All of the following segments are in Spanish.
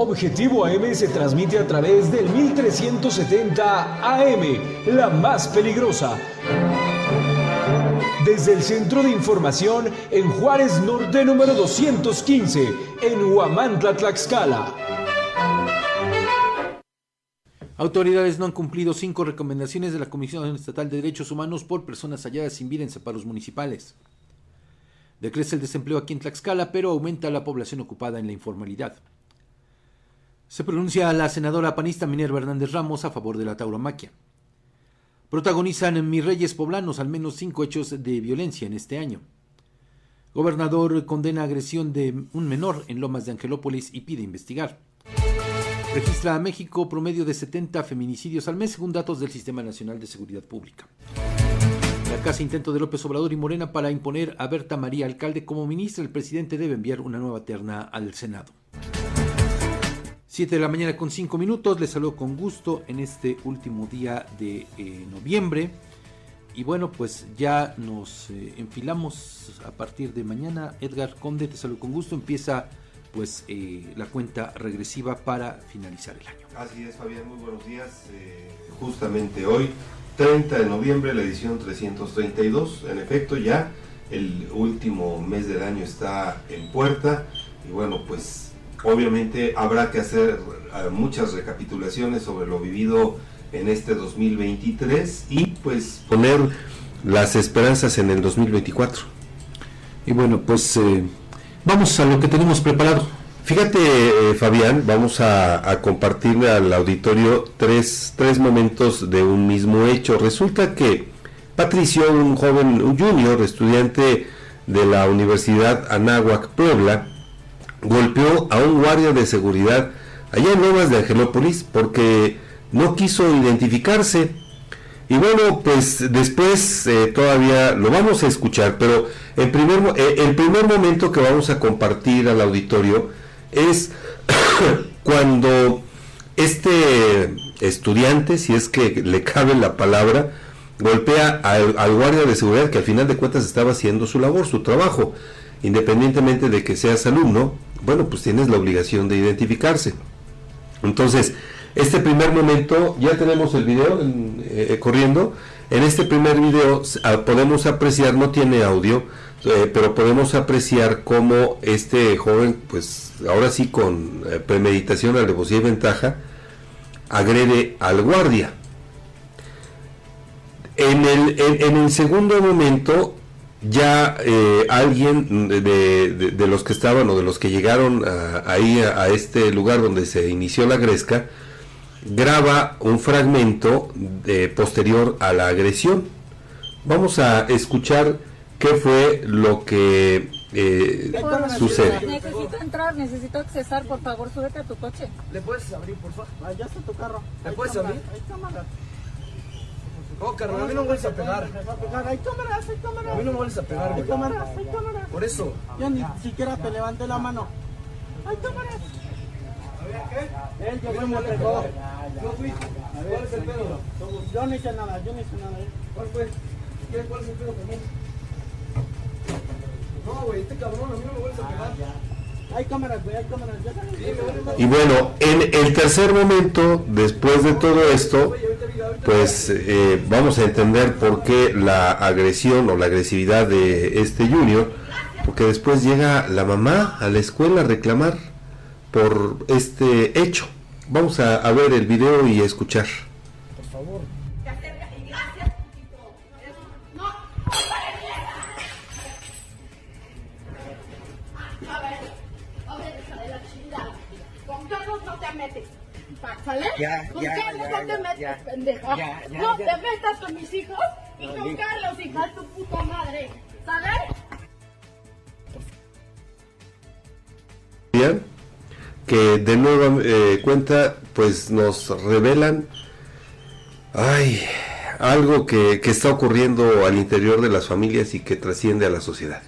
Objetivo AM se transmite a través del 1370 AM, la más peligrosa. Desde el Centro de Información en Juárez Norte número 215, en Huamantla, Tlaxcala. Autoridades no han cumplido cinco recomendaciones de la Comisión Estatal de Derechos Humanos por personas halladas sin vida en separos municipales. Decrece el desempleo aquí en Tlaxcala, pero aumenta la población ocupada en la informalidad. Se pronuncia la senadora panista Minerva Hernández Ramos a favor de la tauromaquia. Protagonizan en Mis Reyes Poblanos al menos cinco hechos de violencia en este año. Gobernador condena agresión de un menor en Lomas de Angelópolis y pide investigar. Registra a México promedio de 70 feminicidios al mes según datos del Sistema Nacional de Seguridad Pública. La casa intento de López Obrador y Morena para imponer a Berta María Alcalde como ministra. El presidente debe enviar una nueva terna al Senado. 7 de la mañana con 5 minutos. Les saludo con gusto en este último día de eh, noviembre. Y bueno, pues ya nos eh, enfilamos a partir de mañana. Edgar Conde, te saludo con gusto. Empieza pues eh, la cuenta regresiva para finalizar el año. Así es, Fabián, muy buenos días. justamente hoy 30 de noviembre, la edición 332. En efecto, ya el último mes del año está en puerta y bueno, pues obviamente habrá que hacer eh, muchas recapitulaciones sobre lo vivido en este 2023 y pues poner las esperanzas en el 2024. Y bueno, pues eh, vamos a lo que tenemos preparado. Fíjate, eh, Fabián, vamos a, compartirle al auditorio tres, tres momentos de un mismo hecho. Resulta que Patricio, un joven, un junior, estudiante de la Universidad Anáhuac Puebla, golpeó a un guardia de seguridad allá en Nuevas de Angelópolis porque no quiso identificarse. Y bueno, pues después eh, todavía lo vamos a escuchar, pero el primer, eh, el primer momento que vamos a compartir al auditorio es cuando este estudiante, si es que le cabe la palabra, golpea al, guardia de seguridad que al final de cuentas estaba haciendo su labor, su trabajo. Independientemente de que seas alumno, bueno, pues tienes la obligación de identificarse. Entonces, este primer momento, ya tenemos el video eh, corriendo. En este primer video ah, podemos apreciar, no tiene audio, eh, pero podemos apreciar cómo este joven, pues ahora sí con eh, premeditación, alevosía y ventaja, agrede al guardia. En el, en, el segundo momento, ya eh, alguien de, los que estaban o de los que llegaron ahí a, este lugar donde se inició la gresca, graba un fragmento de, posterior a la agresión. Vamos a escuchar qué fue lo que eh, sucede. Necesito entrar, necesito accesar, por favor, súbete a tu coche. ¿Le puedes abrir, por favor? Allá está tu carro. ¿Le puedes abrir? Hay cámara. Oh, carnal, a mí no me vuelves a pegar. Hay cámaras, hay cámaras. A mí no me vuelves a pegar, Hay cámaras, hay cámaras. Por eso. Yo ni siquiera te levanté la mano. Hay cámaras. A ver, ¿qué? Él llegó y me entregó. Yo fui. ¿Cuál es el pedo? Yo no hice nada, yo no hice nada. ¿Cuál fue? ¿Cuál es el pedo también? No, güey, este cabrón, a mí no me vuelves a pegar. Hay cámaras, güey, hay cámaras. Y bueno, en el tercer momento, después de todo esto, pues eh, vamos a entender por qué la agresión o la agresividad de este junior, porque después llega la mamá a la escuela a reclamar por este hecho. Vamos a, ver el video y a escuchar. ¿Sale? Ya, ¿Con ya, Carlos no te metes, pendeja? no te metas con mis hijos y con Carlos, hija de tu puta madre. ¿Sale? Bien, que de nueva eh, cuenta, pues nos revelan, ay, algo que, que está ocurriendo al interior de las familias y que trasciende a la sociedad.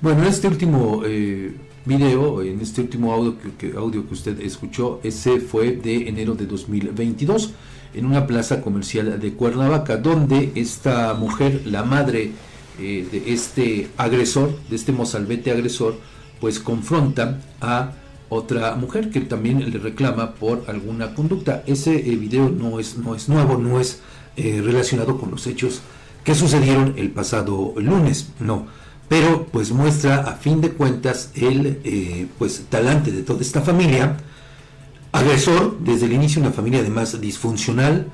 Bueno, este último eh, video, en este último audio que, audio que usted escuchó, ese fue de enero de 2022 en una plaza comercial de Cuernavaca, donde esta mujer, la madre eh, de este agresor, de este mozalbete agresor, pues confronta a otra mujer que también le reclama por alguna conducta. Ese eh, video no es, no es nuevo, no es eh, relacionado con los hechos que sucedieron el pasado lunes, no. Pero pues muestra a fin de cuentas el eh, pues talante de toda esta familia, agresor desde el inicio una familia además disfuncional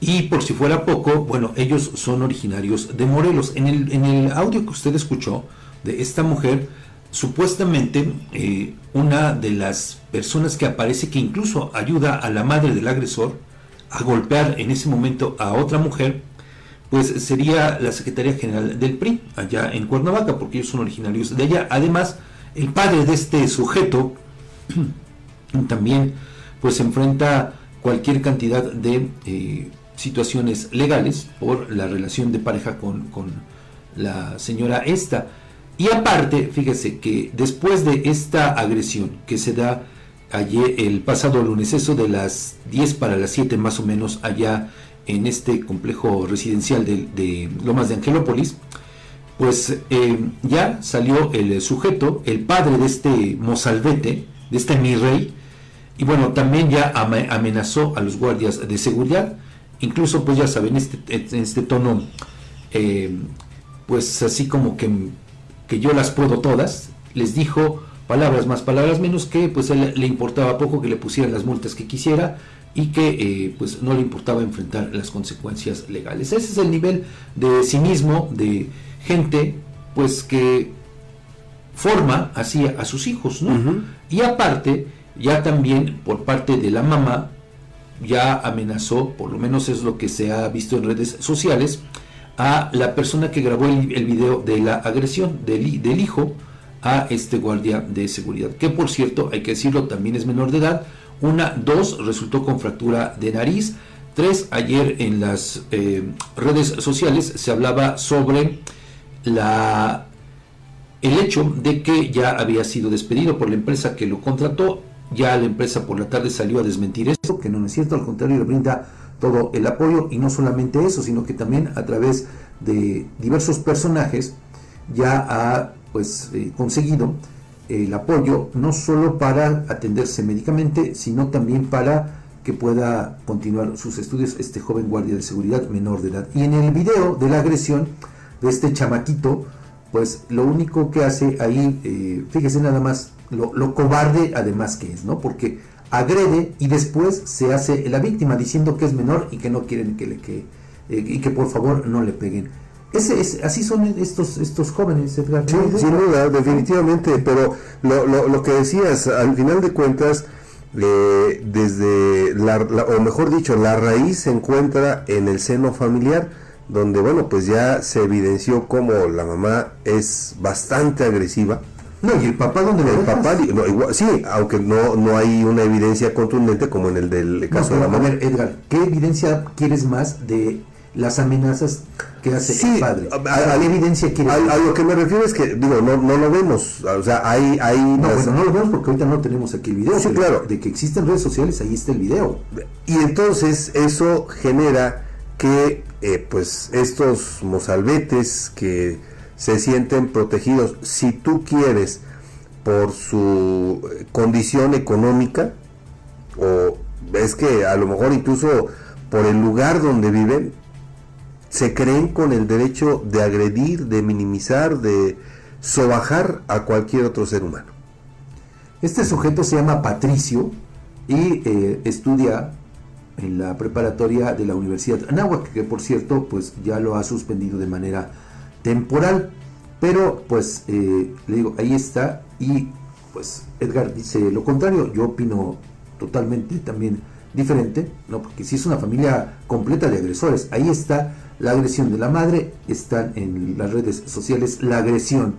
y por si fuera poco, bueno, ellos son originarios de Morelos. En el, en el audio que usted escuchó de esta mujer, supuestamente eh, una de las personas que aparece que incluso ayuda a la madre del agresor a golpear en ese momento a otra mujer, pues sería la Secretaría General del PRI, allá en Cuernavaca, porque ellos son originarios de allá. Además, el padre de este sujeto también pues enfrenta cualquier cantidad de eh, situaciones legales por la relación de pareja con, con la señora esta. Y aparte, fíjese que después de esta agresión que se da ayer, el pasado lunes, eso de las 10 para las 7 más o menos allá en este complejo residencial de, Lomas de Angelópolis, pues eh, ya salió el sujeto, el padre de este mozalbete, de este mi rey, y bueno, también ya amenazó a los guardias de seguridad, incluso pues ya saben, este, en este tono, eh, pues así como que que yo las puedo todas, les dijo palabras más, palabras menos, que pues él le importaba poco que le pusieran las multas que quisiera y que eh, pues no le importaba enfrentar las consecuencias legales. Ese es el nivel de cinismo de gente pues que forma así a sus hijos, ¿no? Y aparte, ya también por parte de la mamá, ya amenazó, por lo menos es lo que se ha visto en redes sociales, a la persona que grabó el, el video de la agresión del, del, hijo a este guardia de seguridad, que por cierto, hay que decirlo, también es menor de edad. Una, dos, resultó con fractura de nariz. Tres, ayer en las eh, redes sociales se hablaba sobre la, el hecho de que ya había sido despedido por la empresa que lo contrató. Ya la empresa por la tarde salió a desmentir esto, que no es cierto, al contrario, le brinda todo el apoyo y no solamente eso, sino que también a través de diversos personajes ya ha pues eh, conseguido el apoyo no solo para atenderse médicamente, sino también para que pueda continuar sus estudios este joven guardia de seguridad menor de edad. Y en el video de la agresión de este chamaquito, pues lo único que hace ahí, eh, fíjese nada más lo, lo cobarde además que es, ¿no? Porque agrede y después se hace la víctima diciendo que es menor y que no quieren que le que eh, y que por favor no le peguen. Ese es, así son estos estos jóvenes, Sí, sin duda, definitivamente, pero lo, lo, lo, que decías, al final de cuentas, eh, desde, la, o mejor dicho, la raíz se encuentra en el seno familiar, donde, bueno, pues ya se evidenció como la mamá es bastante agresiva, no, y el papá donde el papá, sí, aunque no, no hay una evidencia contundente como en el del caso de la mamá. A ver, Edgar, ¿qué evidencia quieres más de las amenazas que hace el padre? A, ¿Qué evidencia quieres a, lo que me refiero es que, digo, no, no lo vemos, o sea, hay... hay no, bueno, no lo vemos porque ahorita no tenemos aquí el video. Sí, claro. De que existen redes sociales, ahí está el video. Y entonces eso genera que, eh, pues, estos mozalbetes que se sienten protegidos. Si tú quieres, por su condición económica, o es que a lo mejor incluso por el lugar donde viven, se creen con el derecho de agredir, de minimizar, de sobajar a cualquier otro ser humano. Este sujeto se llama Patricio y eh, estudia en la preparatoria de la Universidad Anáhuac, que por cierto, pues ya lo ha suspendido de manera temporal. Pero pues eh, le digo, ahí está y pues Edgar dice lo contrario, yo opino totalmente también diferente, ¿no? porque si es una familia completa de agresores, ahí está la agresión de la madre, están en las redes sociales la agresión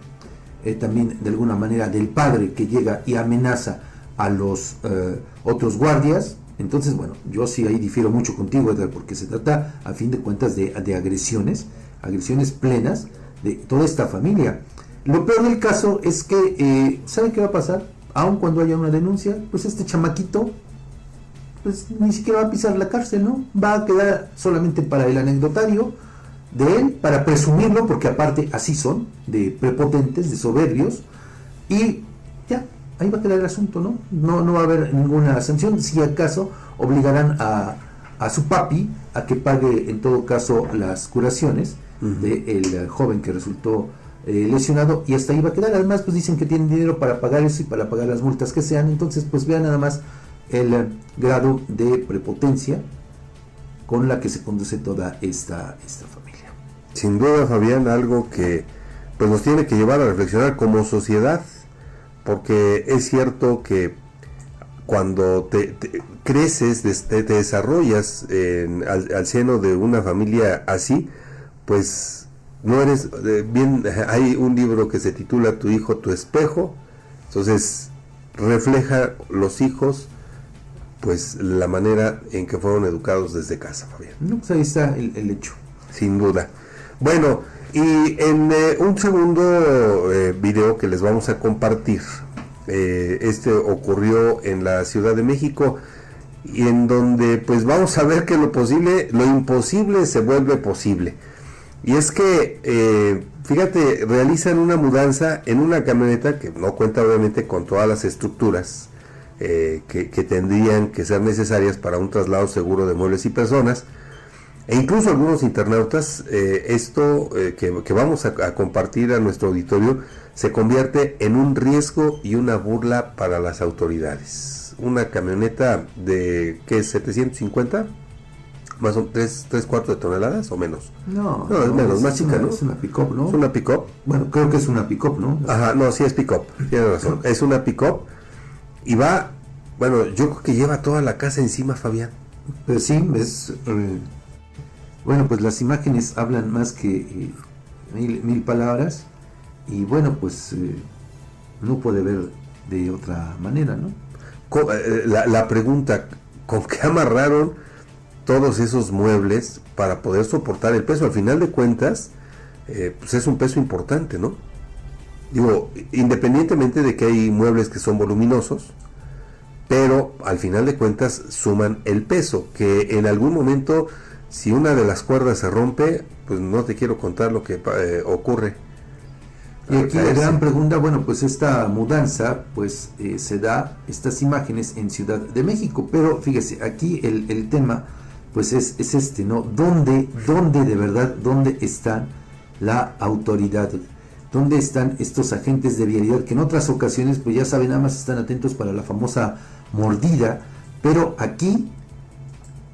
eh, también de alguna manera del padre que llega y amenaza a los eh, otros guardias. Entonces, bueno, yo sí ahí difiero mucho contigo, Edgar, porque se trata a fin de cuentas de, de agresiones, agresiones plenas, de toda esta familia. Lo peor del caso es que, eh, ¿sabe qué va a pasar? Aun cuando haya una denuncia, pues este chamaquito, pues ni siquiera va a pisar la cárcel, ¿no? Va a quedar solamente para el anecdotario de él, para presumirlo, porque aparte así son, de prepotentes, de soberbios, y ya, ahí va a quedar el asunto, ¿no? No, no va a haber ninguna sanción, si acaso obligarán a, a su papi a que pague en todo caso las curaciones del joven que resultó eh, lesionado y hasta ahí va a quedar. Además, pues dicen que tienen dinero para pagar eso y para pagar las multas que sean. Entonces, pues vean nada más el grado de prepotencia con la que se conduce toda esta, esta familia. Sin duda, Fabián, algo que pues nos tiene que llevar a reflexionar como sociedad, porque es cierto que cuando te, creces, te, desarrollas al, al, seno de una familia así, pues no eres eh, bien. Hay un libro que se titula Tu hijo, tu espejo, entonces refleja los hijos pues la manera en que fueron educados desde casa, Fabián. No, pues ahí está el, hecho. Sin duda. Bueno, y en eh, un segundo eh, video que les vamos a compartir, eh, este ocurrió en la Ciudad de México y en donde pues vamos a ver que lo posible, lo imposible se vuelve posible. Y es que, fíjate, realizan una mudanza en una camioneta que no cuenta obviamente con todas las estructuras eh, que, tendrían que ser necesarias para un traslado seguro de muebles y personas. E incluso algunos internautas, eh, esto eh, que, vamos a, compartir a nuestro auditorio se convierte en un riesgo y una burla para las autoridades. Una camioneta de, ¿qué es? ¿750? Más o 3, 3 cuartos de toneladas o menos. No, no, es menos, más chica, ¿no? Es una pick-up, ¿no? Es una pick-up. Bueno, creo que es una pick-up, ¿no? Ajá, no, sí es pick-up, tiene razón. Es una pick-up y va, bueno, yo creo que lleva toda la casa encima, Fabián. Pues sí, es... Eh, bueno, pues las imágenes hablan más que eh, mil, palabras y bueno, pues eh, no puede ver de otra manera, ¿no? La, la, pregunta, ¿con qué amarraron todos esos muebles para poder soportar el peso? Al final de cuentas, pues es un peso importante, ¿no? Digo, independientemente de que hay muebles que son voluminosos, pero al final de cuentas suman el peso, que en algún momento, si una de las cuerdas se rompe, pues no te quiero contar lo que eh, ocurre. Y aquí la gran pregunta, bueno, pues esta mudanza, pues eh, se da estas imágenes en Ciudad de México, pero fíjese, aquí el, el tema, pues es, es, este, ¿no? ¿Dónde, ¿Dónde de verdad, dónde está la autoridad ¿Dónde están estos agentes de vialidad que en otras ocasiones, pues ya saben, nada más están atentos para la famosa mordida? Pero aquí,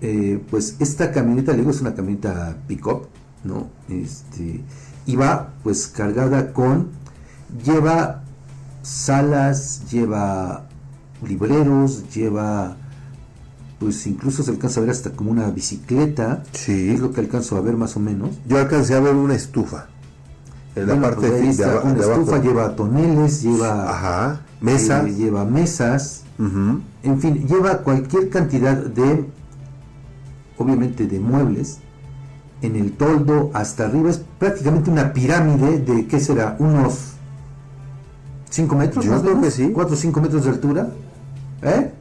eh, pues esta camioneta, le digo, es una camioneta pick-up, ¿no? Este, y va pues cargada con, lleva salas, lleva libreros, lleva pues incluso se alcanza a ver hasta como una bicicleta. Sí. Es lo que alcanzo a ver más o menos. Yo alcancé a ver una estufa la parte pues de, abajo, una estufa lleva toneles, lleva Ajá, mesas, eh, lleva mesas, en fin, lleva cualquier cantidad de, obviamente, de muebles en el toldo hasta arriba. Es prácticamente una pirámide de, ¿qué será? Unos 5 metros, Yo creo que sí. 4 o 5 metros de altura. ¿Eh?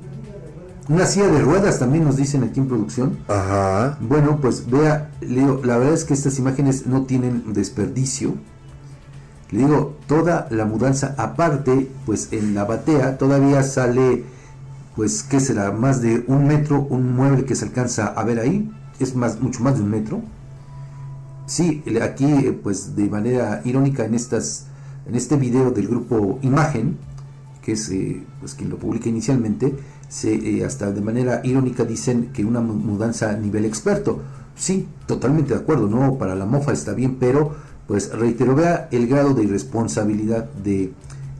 Una silla de ruedas también nos dicen aquí en producción. Ajá. Bueno, pues vea, Leo, la verdad es que estas imágenes no tienen desperdicio. Le digo, toda la mudanza aparte, pues en la batea todavía sale, pues, ¿qué será? Más de un metro, un mueble que se alcanza a ver ahí, es más, mucho más de un metro. Sí, aquí, pues, de manera irónica en estas, en este video del grupo Imagen, que es, eh, pues, quien lo publica inicialmente, se, eh, hasta de manera irónica dicen que una mudanza a nivel experto. Sí, totalmente de acuerdo, ¿no? Para la mofa está bien, pero pues reitero, vea el grado de irresponsabilidad de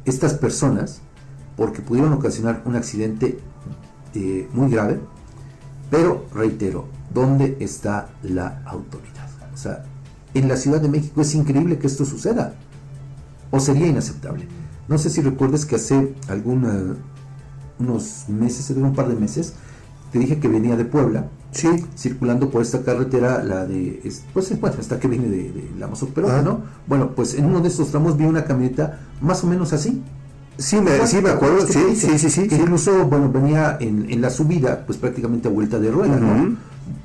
estas personas porque pudieron ocasionar un accidente eh, muy grave, pero reitero, ¿dónde está la autoridad? O sea, en la Ciudad de México es increíble que esto suceda, o sería inaceptable. No sé si recuerdes que hace algunos meses, un par de meses, te dije que venía de Puebla Sí, circulando por esta carretera, la de, pues bueno, esta que viene de, la Mazopero, ¿no? Bueno, pues en uno de estos tramos vi una camioneta más o menos así. Sí, me, sí, me acuerdo, sí, sí, sí, sí, Incluso, bueno, venía en, en, la subida, pues prácticamente a vuelta de rueda, ¿no?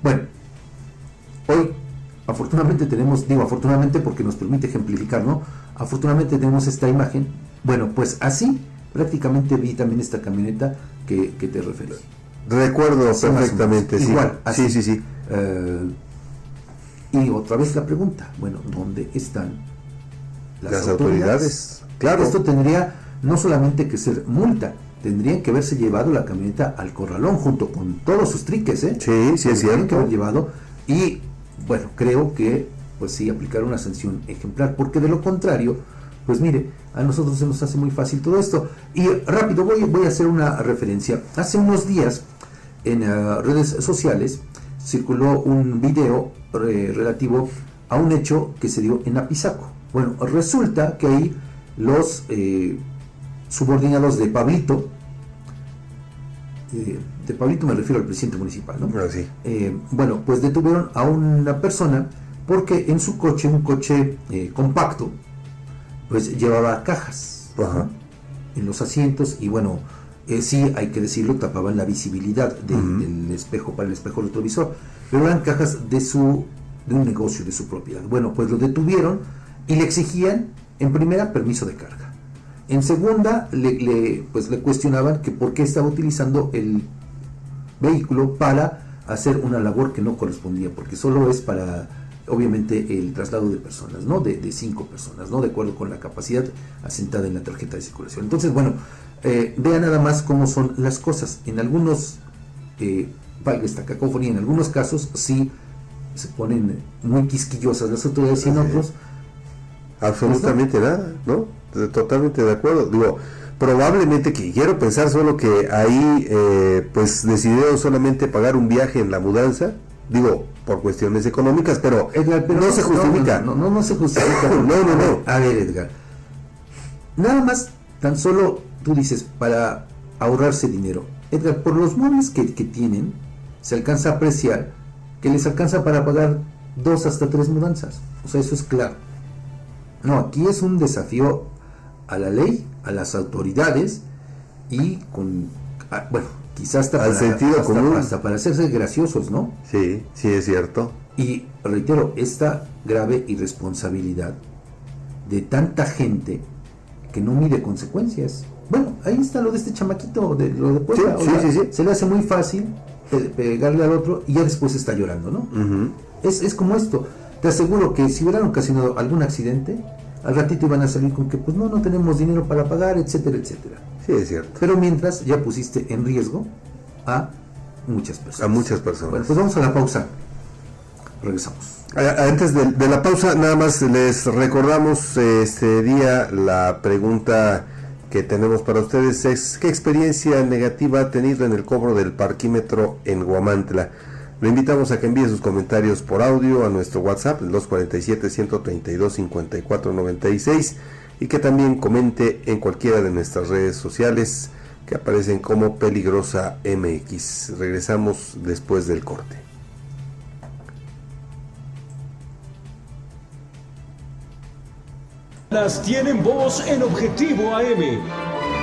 Bueno, hoy afortunadamente tenemos, digo afortunadamente porque nos permite ejemplificar, ¿no? Afortunadamente tenemos esta imagen. Bueno, pues así prácticamente vi también esta camioneta que, que te referí. Recuerdo perfectamente, sí. Igual, así. sí, sí, sí. Eh, y otra vez la pregunta, bueno, ¿dónde están Las autoridades, claro. Esto tendría no solamente que ser multa, tendrían que haberse llevado la camioneta al corralón junto con todos sus triques, ¿eh? Sí, sí es Tendrían que cierto. haber llevado y bueno, creo que pues sí aplicar una sanción ejemplar, porque de lo contrario, pues mire, a nosotros se nos hace muy fácil todo esto. Y rápido voy, voy a hacer una referencia. Hace unos días en eh, redes sociales circuló un video eh, relativo a un hecho que se dio en Apizaco. Bueno, resulta que ahí los eh, subordinados de Pablito, eh, de Pablito me refiero al presidente municipal, ¿no? Sí. Bueno, pues detuvieron a una persona porque en su coche, un coche compacto, pues llevaba cajas Ajá. en los asientos y bueno, eh, sí, hay que decirlo, tapaban la visibilidad de- del espejo para el espejo retrovisor, pero eran cajas de su de un negocio, de su propiedad. Bueno, pues lo detuvieron y le exigían, en primera, permiso de carga. En segunda, le, le, pues le cuestionaban que por qué estaba utilizando el vehículo para hacer una labor que no correspondía, porque solo es para, obviamente, el traslado de personas, ¿no? De, de cinco personas, ¿no? De acuerdo con la capacidad asentada en la tarjeta de circulación. Entonces, bueno, eh, vean nada más cómo son las cosas. En algunos, eh, valga esta cacofonía, en algunos casos sí se ponen muy quisquillosas las autoridades y en otros Absolutamente nada, ¿no? Totalmente de acuerdo. Digo, probablemente que quiero pensar solo que ahí eh, pues decidieron solamente pagar un viaje en la mudanza, digo, por cuestiones económicas, pero, Edgar, pero no, se justifica. No, no, no, no se justifica. No, no, no. A ver, Edgar. Nada más, tan solo tú dices, para ahorrarse dinero. Edgar, por los muebles que, que tienen, se alcanza a apreciar que les alcanza para pagar dos hasta tres mudanzas. O sea, eso es claro. No, aquí es un desafío a la ley, a las autoridades y con, ah, bueno, quizás hasta Al para, sentido hasta- común. hasta para hacerse graciosos, ¿no? Sí, sí es cierto. Y reitero, esta grave irresponsabilidad de tanta gente que no mide consecuencias. Bueno, ahí está lo de este chamaquito, de lo de Puebla. Sí, sí, sí. Se le hace muy fácil pe- pegarle al otro y ya después está llorando, ¿no? Es, es como esto. Te aseguro que si hubieran ocasionado algún accidente, al ratito iban a salir con que pues no, no tenemos dinero para pagar, etcétera, etcétera. Sí es cierto. Pero mientras ya pusiste en riesgo a muchas personas. A muchas personas. Bueno, pues vamos a la pausa. Regresamos. Antes de, de la pausa, nada más les recordamos este día la pregunta que tenemos para ustedes es ¿qué experiencia negativa ha tenido en el cobro del parquímetro en Guamantla? Le invitamos a que envíe sus comentarios por audio a nuestro WhatsApp, el 247-132-5496 y que también comente en cualquiera de nuestras redes sociales que aparecen como Peligrosa MX. Regresamos después del corte. Las tienen voz en Objetivo AM.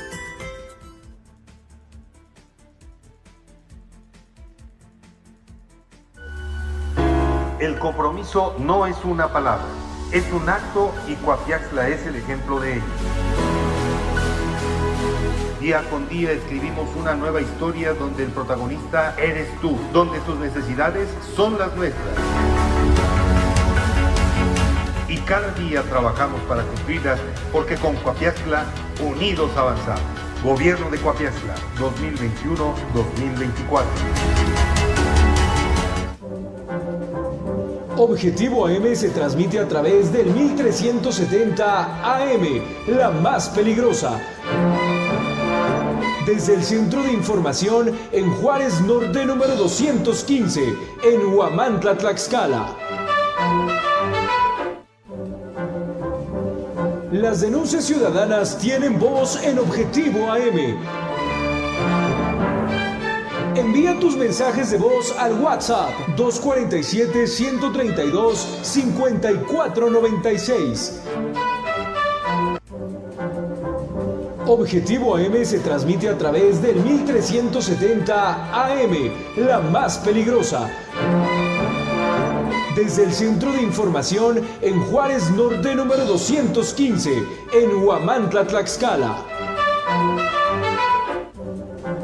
El compromiso no es una palabra, es un acto y Coapiaxla es el ejemplo de ello. Día con día escribimos una nueva historia donde el protagonista eres tú, donde tus necesidades son las nuestras. Y cada día trabajamos para cumplirlas porque con Coapiazcla unidos avanzamos. Gobierno de Coapiazcla 2021-2024. Objetivo AM se transmite a través del 1370 AM, la más peligrosa. Desde el Centro de Información en Juárez Norte número 215, en Huamantla, Tlaxcala. Las denuncias ciudadanas tienen voz en Objetivo AM. Envía tus mensajes de voz al WhatsApp 247-132-5496. Objetivo AM se transmite a través del 1370 AM, la más peligrosa. Desde el Centro de Información en Juárez Norte número 215, en Huamantla, Tlaxcala.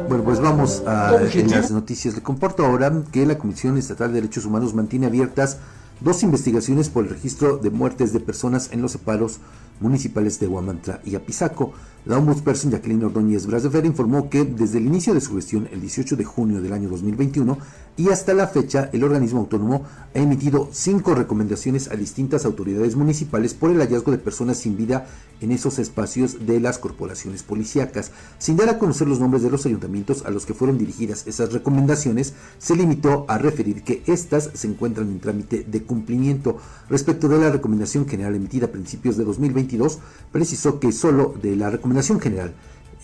Bueno, pues vamos a en las noticias. Le comporto ahora que la Comisión Estatal de Derechos Humanos mantiene abiertas dos investigaciones por el registro de muertes de personas en los separos municipales de Huamantla y Apizaco. La ombudsperson Jacqueline Ordóñez Brasefer informó que desde el inicio de su gestión, el 18 de junio del año 2021, y hasta la fecha, el organismo autónomo ha emitido cinco recomendaciones a distintas autoridades municipales por el hallazgo de personas sin vida en esos espacios de las corporaciones policíacas. Sin dar a conocer los nombres de los ayuntamientos a los que fueron dirigidas esas recomendaciones, se limitó a referir que éstas se encuentran en trámite de cumplimiento. Respecto de la recomendación general emitida a principios de 2022, precisó que solo de la recomendación general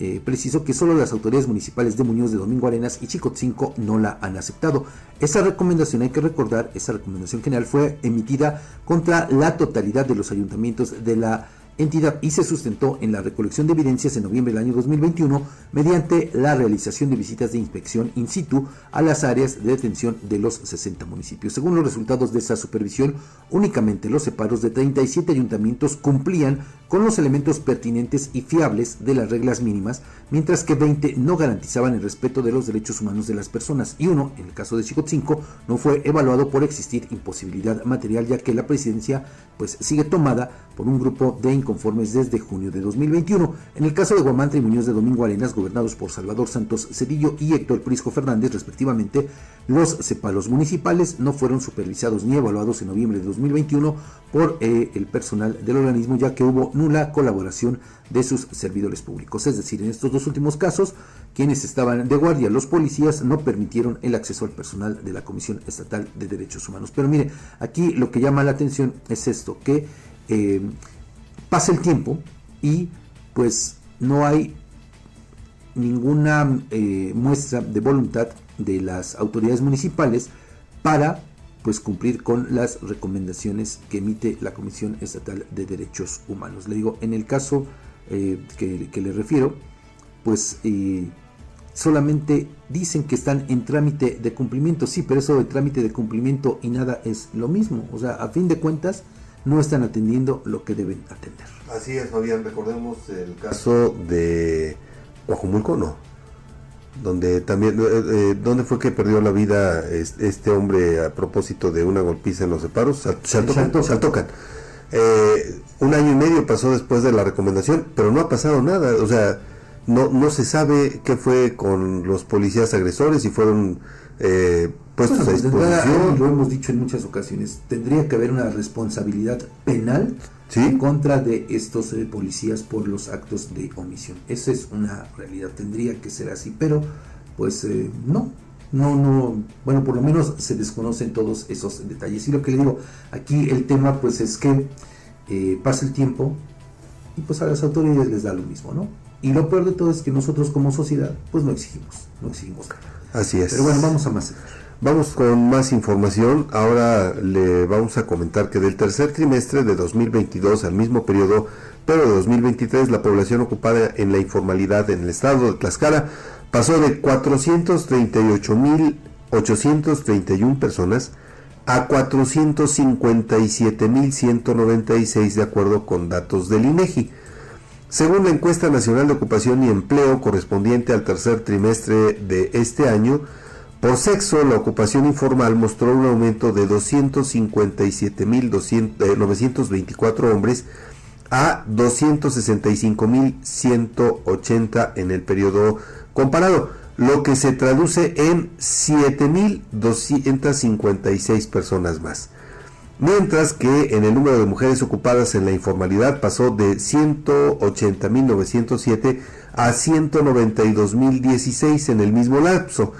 eh, precisó que solo las autoridades municipales de Muñoz de Domingo Arenas y Chicotzinco no la han aceptado. Esa recomendación, hay que recordar, esa recomendación general fue emitida contra la totalidad de los ayuntamientos de la entidad y se sustentó en la recolección de evidencias en noviembre del año 2021 mediante la realización de visitas de inspección in situ a las áreas de detención de los 60 municipios. Según los resultados de esa supervisión, únicamente los separos de 37 ayuntamientos cumplían con los elementos pertinentes y fiables de las reglas mínimas, mientras que 20 no garantizaban el respeto de los derechos humanos de las personas y uno, en el caso de Chicotzinco, no fue evaluado por existir imposibilidad material ya que la presidencia pues sigue tomada por un grupo de inconformes desde junio de 2021. En el caso de Guamantra y Muñoz de Domingo Arenas, gobernados por Salvador Santos Cedillo y Héctor Prisco Fernández respectivamente, los separos municipales no fueron supervisados ni evaluados en noviembre de 2021 por eh, el personal del organismo ya que hubo nula colaboración de sus servidores públicos. Es decir, en estos dos últimos casos, quienes estaban de guardia, los policías, no permitieron el acceso al personal de la Comisión Estatal de Derechos Humanos. Pero mire, aquí lo que llama la atención es esto, que eh, pasa el tiempo y pues no hay ninguna eh, muestra de voluntad de las autoridades municipales para pues cumplir con las recomendaciones que emite la Comisión Estatal de Derechos Humanos. Le digo, en el caso eh, que, le refiero, pues eh, solamente dicen que están en trámite de cumplimiento, sí, pero eso de trámite de cumplimiento y nada es lo mismo. O sea, a fin de cuentas, no están atendiendo lo que deben atender. Así es, Fabián, recordemos el caso de Coajumulco, ¿no? Donde también, eh, eh, ¿dónde fue que perdió la vida este hombre a propósito de una golpiza en los separos? Saltocan. Eh, un año y medio pasó después de la recomendación, pero no ha pasado nada, o sea, no, no se sabe qué fue con los policías agresores, si fueron eh, puestos a pues, disposición. lo hemos dicho en muchas ocasiones, tendría que haber una responsabilidad penal en contra de estos eh, policías por los actos de omisión. Esa es una realidad, tendría que ser así, pero pues eh, no, no, no, bueno, por lo menos se desconocen todos esos detalles. Y lo que le digo, aquí el tema pues es que eh, pasa el tiempo y pues a las autoridades les da lo mismo, ¿no? Y lo peor de todo es que nosotros como sociedad pues no exigimos, no exigimos Así es. Pero bueno, vamos a más. Vamos con más información. Ahora le vamos a comentar que del tercer trimestre de 2022 al mismo periodo, pero de 2023, la población ocupada en la informalidad en el estado de Tlaxcala pasó de 438.831 personas a 457.196 de acuerdo con datos del INEGI. Según la encuesta nacional de ocupación y empleo correspondiente al tercer trimestre de este año, Por sexo, la ocupación informal mostró un aumento de 257.924 eh, hombres a 265.180 en el periodo comparado, lo que se traduce en 7.256 personas más. Mientras que en el número de mujeres ocupadas en la informalidad pasó de 180.907 a 192.016 en el mismo lapso.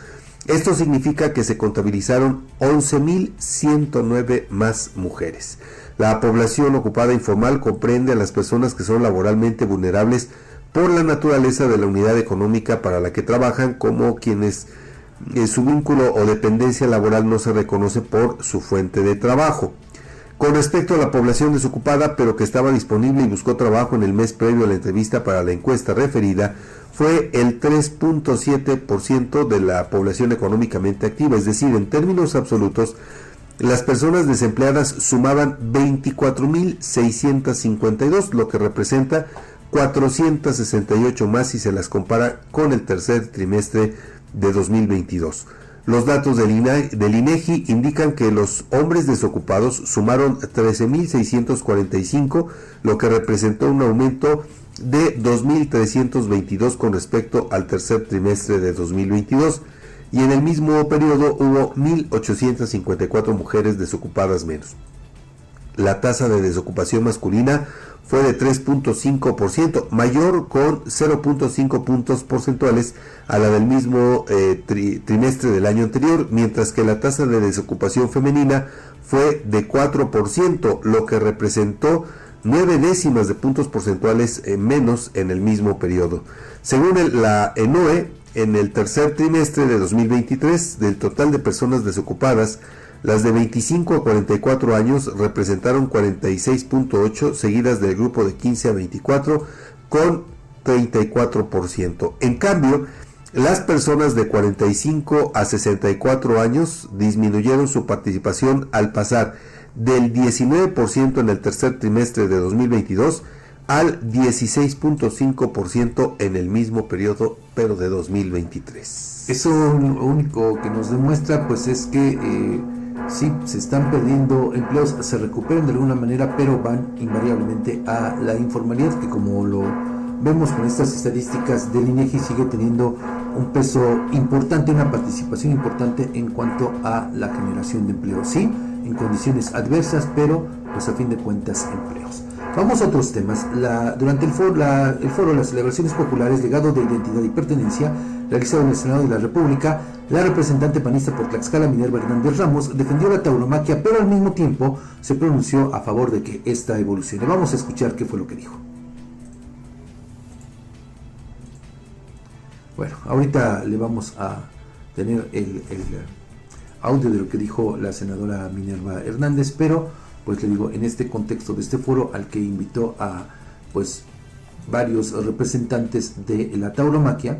Esto significa que se contabilizaron 11.109 más mujeres. La población ocupada informal comprende a las personas que son laboralmente vulnerables por la naturaleza de la unidad económica para la que trabajan, como quienes eh, su vínculo o dependencia laboral no se reconoce por su fuente de trabajo. Con respecto a la población desocupada, pero que estaba disponible y buscó trabajo en el mes previo a la entrevista para la encuesta referida, fue el 3.7% de la población económicamente activa, es decir, en términos absolutos, las personas desempleadas sumaban 24.652, lo que representa 468 más si se las compara con el tercer trimestre de 2022. Los datos del, INEGI indican que los hombres desocupados sumaron 13.645, lo que representó un aumento de 2.322 con respecto al tercer trimestre de 2022 y en el mismo periodo hubo 1.854 mujeres desocupadas menos. La tasa de desocupación masculina fue de 3.5%, mayor con 0.5 puntos porcentuales a la del mismo eh, trimestre del año anterior, mientras que la tasa de desocupación femenina fue de 4%, lo que representó 9 décimas de puntos porcentuales eh, menos en el mismo periodo. Según la ENOE, en el tercer trimestre de 2023, del total de personas desocupadas, las de 25 a 44 años representaron 46.8, seguidas del grupo de 15 a 24 con 34%. En cambio, las personas de 45 a 64 años disminuyeron su participación al pasar del 19% en el tercer trimestre de 2022 al 16.5% en el mismo periodo, pero de 2023. Eso lo único que nos demuestra pues es que eh, sí, se están perdiendo empleos, se recuperan de alguna manera, pero van invariablemente a la informalidad, que como lo vemos con estas estadísticas del INEGI sigue teniendo un peso importante, una participación importante en cuanto a la generación de empleo. Sí, en condiciones adversas, pero pues a fin de cuentas empleos. Vamos a otros temas. durante el foro, el foro Las celebraciones populares, legado de identidad y pertenencia, realizado en el Senado de la República, la representante panista por Tlaxcala, Minerva Hernández Ramos, defendió la tauromaquia, pero al mismo tiempo se pronunció a favor de que esta evolucione. Vamos a escuchar qué fue lo que dijo. Bueno, ahorita le vamos a tener el, audio de lo que dijo la senadora Minerva Hernández, pero pues le digo, en este contexto de este foro al que invitó a pues varios representantes de la tauromaquia,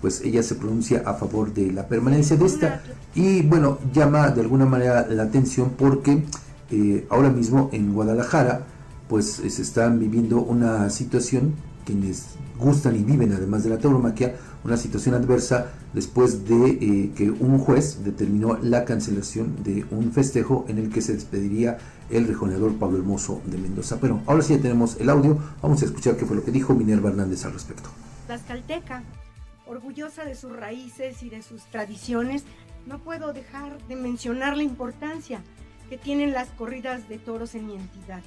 pues ella se pronuncia a favor de la permanencia de esta y bueno, llama de alguna manera la atención porque eh, ahora mismo en Guadalajara pues se están viviendo una situación quienes gustan y viven además de la tauromaquia una situación adversa después de eh, que un juez determinó la cancelación de un festejo en el que se despediría el rejoneador Pablo Hermoso de Mendoza. Pero ahora sí ya tenemos el audio, vamos a escuchar qué fue lo que dijo Minerva Hernández al respecto. Tlaxcalteca, orgullosa de sus raíces y de sus tradiciones, no puedo dejar de mencionar la importancia que tienen las corridas de toros en mi entidad.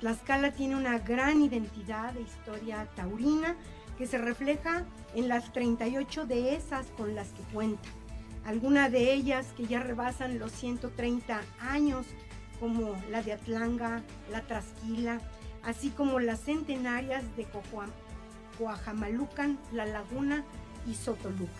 Tlaxcala tiene una gran identidad de historia taurina que se refleja en las 38 dehesas con las que cuenta. Algunas de ellas que ya rebasan los 130 años como la de Atlanga, la Trasquila, así como las centenarias de Coajamalucan, La Laguna y Sotoluca.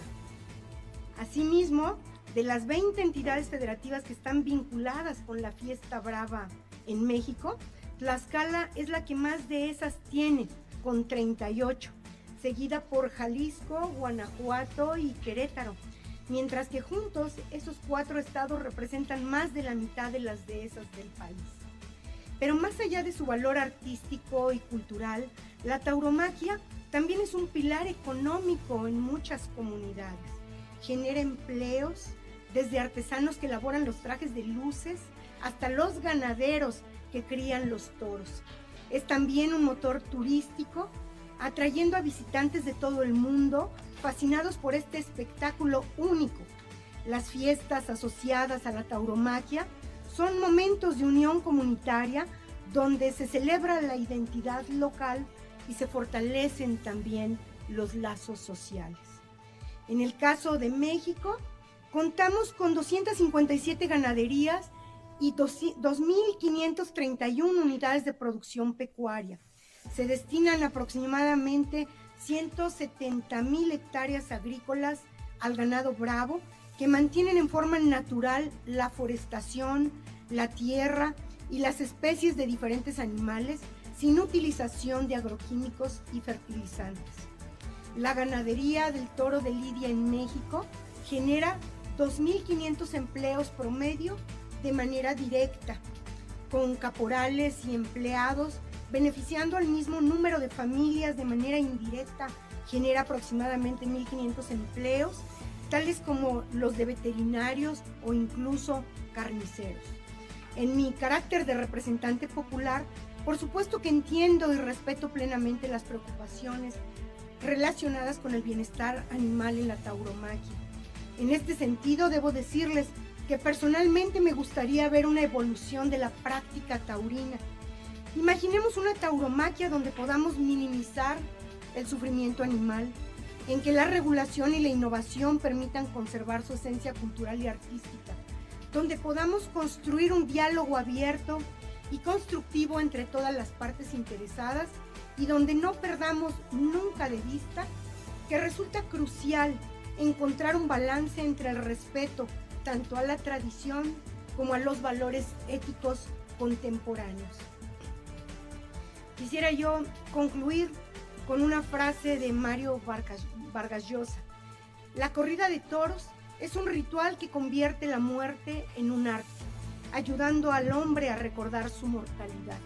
Asimismo, de las 20 entidades federativas que están vinculadas con la fiesta brava en México, Tlaxcala es la que más de esas tiene, con 38, seguida por Jalisco, Guanajuato y Querétaro mientras que juntos esos cuatro estados representan más de la mitad de las dehesas del país. Pero más allá de su valor artístico y cultural, la tauromaquia también es un pilar económico en muchas comunidades. Genera empleos, desde artesanos que elaboran los trajes de luces hasta los ganaderos que crían los toros. Es también un motor turístico, atrayendo a visitantes de todo el mundo fascinados por este espectáculo único. Las fiestas asociadas a la tauromaquia son momentos de unión comunitaria donde se celebra la identidad local y se fortalecen también los lazos sociales. En el caso de México, contamos con 257 ganaderías y 2.531 unidades de producción pecuaria. Se destinan aproximadamente 170.000 hectáreas agrícolas al ganado bravo que mantienen en forma natural la forestación, la tierra y las especies de diferentes animales sin utilización de agroquímicos y fertilizantes. La ganadería del toro de Lidia en México genera 2.500 empleos promedio de manera directa, con caporales y empleados, beneficiando al mismo número de familias de manera indirecta, genera aproximadamente 1.500 empleos, tales como los de veterinarios o incluso carniceros. En mi carácter de representante popular, por supuesto que entiendo y respeto plenamente las preocupaciones relacionadas con el bienestar animal en la tauromaquia. En este sentido, debo decirles que personalmente me gustaría ver una evolución de la práctica taurina. Imaginemos una tauromaquia donde podamos minimizar el sufrimiento animal, en que la regulación y la innovación permitan conservar su esencia cultural y artística, donde podamos construir un diálogo abierto y constructivo entre todas las partes interesadas y donde no perdamos nunca de vista que resulta crucial encontrar un balance entre el respeto tanto a la tradición como a los valores éticos contemporáneos. Quisiera yo concluir con una frase de Mario Vargas, Llosa. La corrida de toros es un ritual que convierte la muerte en un arte, ayudando al hombre a recordar su mortalidad.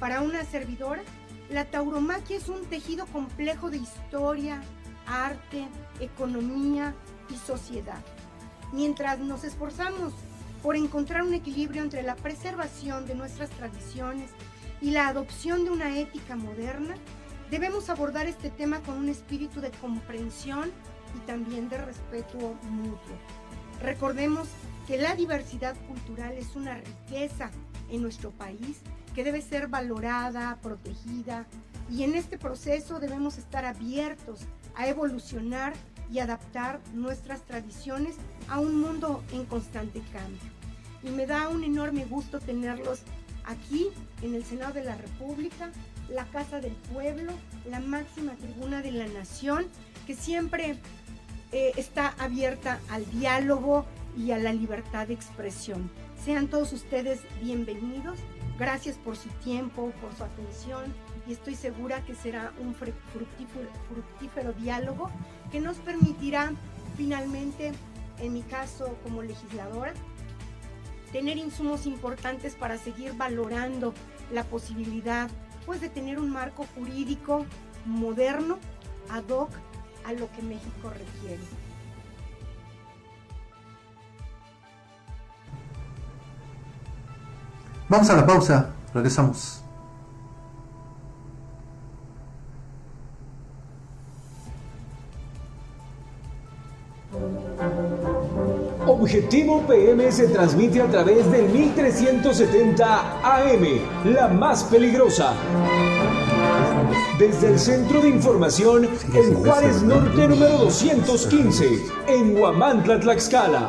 Para una servidora, la tauromaquia es un tejido complejo de historia, arte, economía y sociedad. Mientras nos esforzamos por encontrar un equilibrio entre la preservación de nuestras tradiciones y la adopción de una ética moderna, debemos abordar este tema con un espíritu de comprensión y también de respeto mutuo. Recordemos que la diversidad cultural es una riqueza en nuestro país que debe ser valorada, protegida y en este proceso debemos estar abiertos a evolucionar y adaptar nuestras tradiciones a un mundo en constante cambio. Y me da un enorme gusto tenerlos aquí en el Senado de la República, la Casa del Pueblo, la máxima tribuna de la nación, que siempre eh, está abierta al diálogo y a la libertad de expresión. Sean todos ustedes bienvenidos. Gracias por su tiempo, por su atención y estoy segura que será un fructífero, diálogo que nos permitirá finalmente, en mi caso como legisladora, tener insumos importantes para seguir valorando la posibilidad pues de tener un marco jurídico moderno ad hoc a lo que México requiere. Vamos a la pausa, regresamos. Objetivo PM se transmite a través del 1370 AM, la más peligrosa. Desde el Centro de Información en Juárez Norte número 215, en Huamantla, Tlaxcala.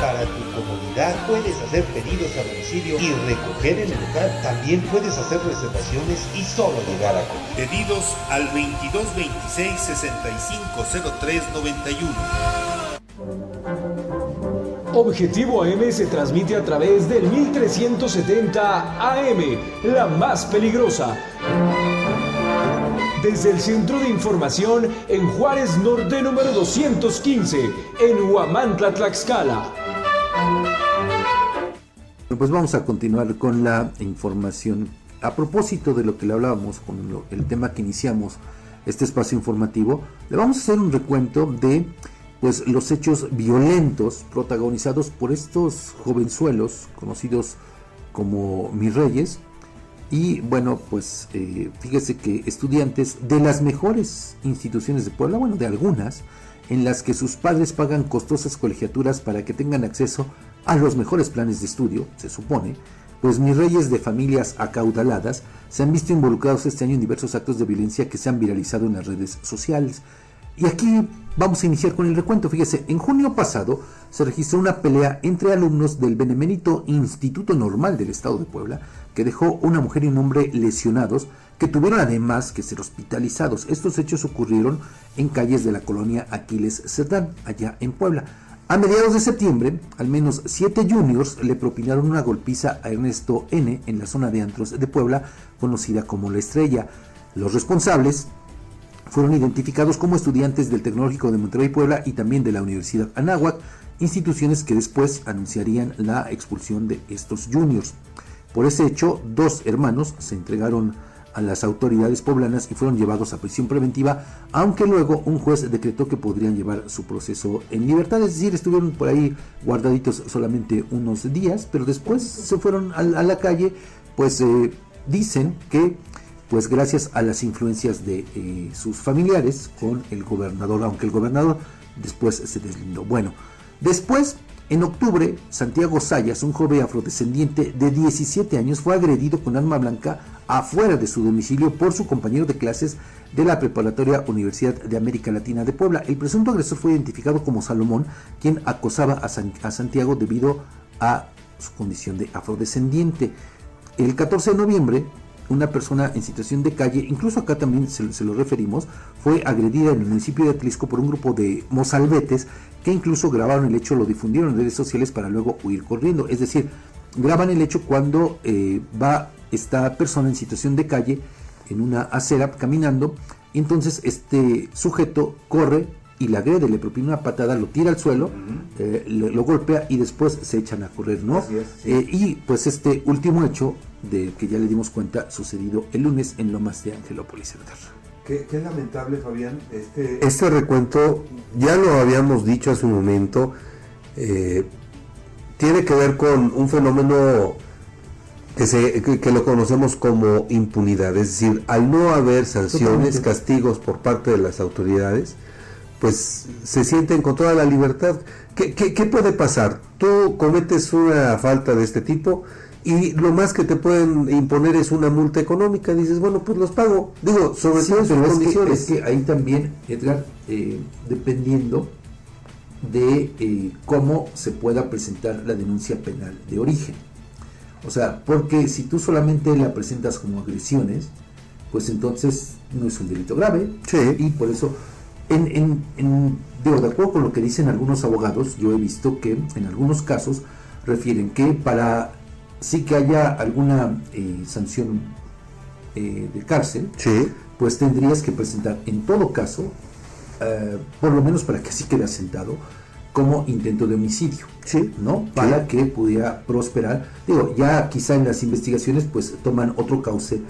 Para tu comodidad puedes hacer pedidos a domicilio y recoger en el local. También puedes hacer reservaciones y solo llegar a comer. Pedidos al 2226 650391. Objetivo AM se transmite a través del 1370 AM, la más peligrosa. Desde el Centro de Información en Juárez Norte número 215, en Huamantla, Tlaxcala. Pues vamos a continuar con la información. A propósito de lo que le hablábamos con el tema que iniciamos este espacio informativo, le vamos a hacer un recuento de pues los hechos violentos protagonizados por estos jovenzuelos conocidos como mis reyes y bueno pues eh, fíjese que estudiantes de las mejores instituciones de Puebla bueno de algunas en las que sus padres pagan costosas colegiaturas para que tengan acceso a los mejores planes de estudio se supone pues mis reyes de familias acaudaladas se han visto involucrados este año en diversos actos de violencia que se han viralizado en las redes sociales y aquí vamos a iniciar con el recuento. Fíjese, en junio pasado se registró una pelea entre alumnos del Benemérito Instituto Normal del Estado de Puebla, que dejó una mujer y un hombre lesionados, que tuvieron además que ser hospitalizados. Estos hechos ocurrieron en calles de la colonia Aquiles Cerdán, allá en Puebla. A mediados de septiembre, al menos siete juniors le propinaron una golpiza a Ernesto N. en la zona de antros de Puebla, conocida como La Estrella. Los responsables fueron identificados como estudiantes del Tecnológico de Monterrey Puebla y también de la Universidad Anáhuac, instituciones que después anunciarían la expulsión de estos juniors. Por ese hecho, dos hermanos se entregaron a las autoridades poblanas y fueron llevados a prisión preventiva, aunque luego un juez decretó que podrían llevar su proceso en libertad, es decir, estuvieron por ahí guardaditos solamente unos días, pero después se fueron a, la calle, pues eh, dicen que pues gracias a las influencias de eh, sus familiares con el gobernador, aunque el gobernador después se deslindó. Bueno, después, en octubre, Santiago Sayas, un joven afrodescendiente de 17 años, fue agredido con arma blanca afuera de su domicilio por su compañero de clases de la Preparatoria Universidad de América Latina de Puebla. El presunto agresor fue identificado como Salomón, quien acosaba a, a Santiago debido a su condición de afrodescendiente. El 14 de noviembre, una persona en situación de calle, incluso acá también se, lo referimos, fue agredida en el municipio de Atlisco por un grupo de mozalbetes que incluso grabaron el hecho, lo difundieron en redes sociales para luego huir corriendo. Es decir, graban el hecho cuando eh, va esta persona en situación de calle en una acera caminando, y entonces este sujeto corre y le agrede, le propina una patada, lo tira al suelo, eh, lo, lo golpea y después se echan a correr, ¿no? Así es, sí. Eh, y pues este último hecho, de que ya le dimos cuenta, sucedido el lunes en Lomas de Angelópolis, Edgar. Qué, qué lamentable, Fabián. Este, este recuento, ya lo habíamos dicho hace un momento, eh, tiene que ver con un fenómeno que, se, que, que lo conocemos como impunidad. Es decir, al no haber sanciones, Totalmente. castigos por parte de las autoridades, pues se sienten con toda la libertad. ¿Qué, qué, qué puede pasar? Tú cometes una falta de este tipo y lo más que te pueden imponer es una multa económica. Dices, bueno, pues los pago. Digo, sobre Sí, todo en sus es que, condiciones. es que ahí también, Edgar, eh, dependiendo de eh, cómo se pueda presentar la denuncia penal de origen. O sea, porque si tú solamente la presentas como agresiones, pues entonces no es un delito grave. Y por eso, en, en, en- digo, de acuerdo con lo que dicen algunos abogados, yo he visto que en algunos casos refieren que para sí que haya alguna eh, sanción eh, de cárcel, pues tendrías que presentar en todo caso, eh, por lo menos para que así quede asentado, como intento de homicidio, ¿no? Para que pudiera prosperar. Digo, ya quizá en las investigaciones pues toman otro cauce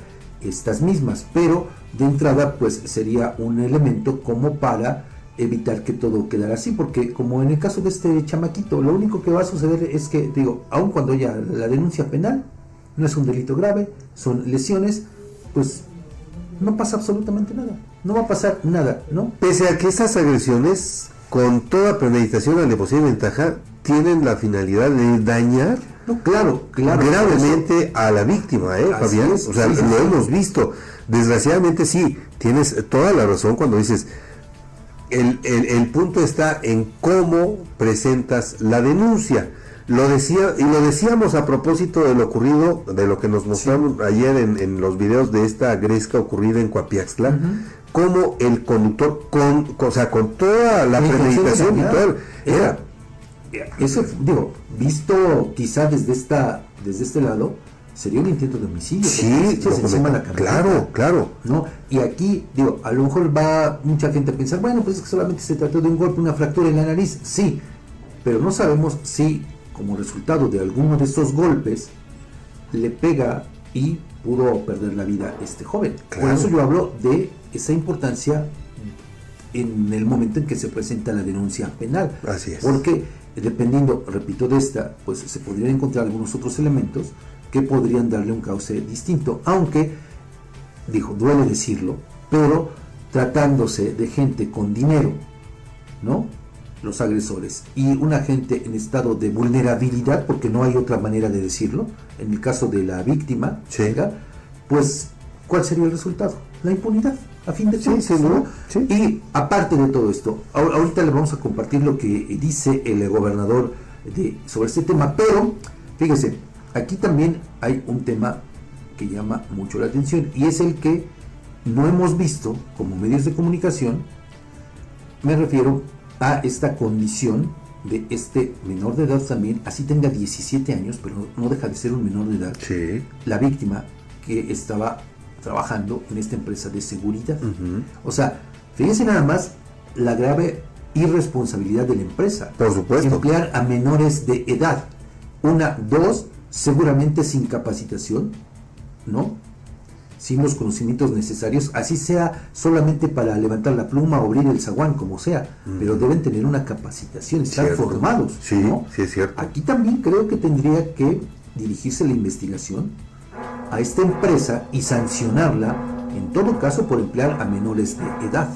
estas mismas, pero de entrada pues sería un elemento como para evitar que todo quedara así, porque como en el caso de este chamaquito, lo único que va a suceder es que, digo, aun cuando ya la denuncia penal no es un delito grave, son lesiones, pues no pasa absolutamente nada, no va a pasar nada, ¿no? Pese a que estas agresiones, con toda premeditación, alevosía y ventaja, tienen la finalidad de dañar claro, claro, gravemente a la víctima, ¿eh, Fabián? o sea, lo hemos visto. Desgraciadamente sí, tienes toda la razón cuando dices, el, el, punto está en cómo presentas la denuncia. Lo decía, y lo decíamos a propósito de lo ocurrido, de lo que nos mostraron ayer en, los videos de esta gresca ocurrida en Coapiaxtla, como el conductor, con, o sea, con toda la premeditación y todo, era, eso, digo, visto quizá desde esta, desde este lado, sería un intento de homicidio. Sí, claro, claro. ¿no? Y aquí, digo, a lo mejor va mucha gente a pensar, bueno, pues es que solamente se trató de un golpe, una fractura en la nariz, sí, pero no sabemos si como resultado de alguno de esos golpes le pega y pudo perder la vida este joven. Por eso yo hablo de esa importancia en el momento en que se presenta la denuncia penal. Así es. Porque dependiendo, repito, de esta, pues se podrían encontrar algunos otros elementos que podrían darle un cauce distinto, aunque, dijo, duele decirlo, pero tratándose de gente con dinero, ¿no? Los agresores y una gente en estado de vulnerabilidad, porque no hay otra manera de decirlo, en el caso de la víctima, pues, ¿cuál sería el resultado? La impunidad, a fin de cuentas. Y aparte de todo esto, ahorita le vamos a compartir lo que dice el gobernador de, sobre este tema, pero fíjese, Aquí también hay un tema que llama mucho la atención y es el que no hemos visto como medios de comunicación, me refiero a esta condición de este menor de edad también, así tenga 17 años, pero no deja de ser un menor de edad, la víctima que estaba trabajando en esta empresa de seguridad. O sea, fíjense nada más la grave irresponsabilidad de la empresa. Por supuesto. Emplear a menores de edad. Una, dos, seguramente sin capacitación, ¿no? Sin los conocimientos necesarios, así sea solamente para levantar la pluma o abrir el zaguán, como sea, pero deben tener una capacitación, estar formados. Sí, ¿no? sí es cierto. Aquí también creo que tendría que dirigirse la investigación a esta empresa y sancionarla, en todo caso, por emplear a menores de edad.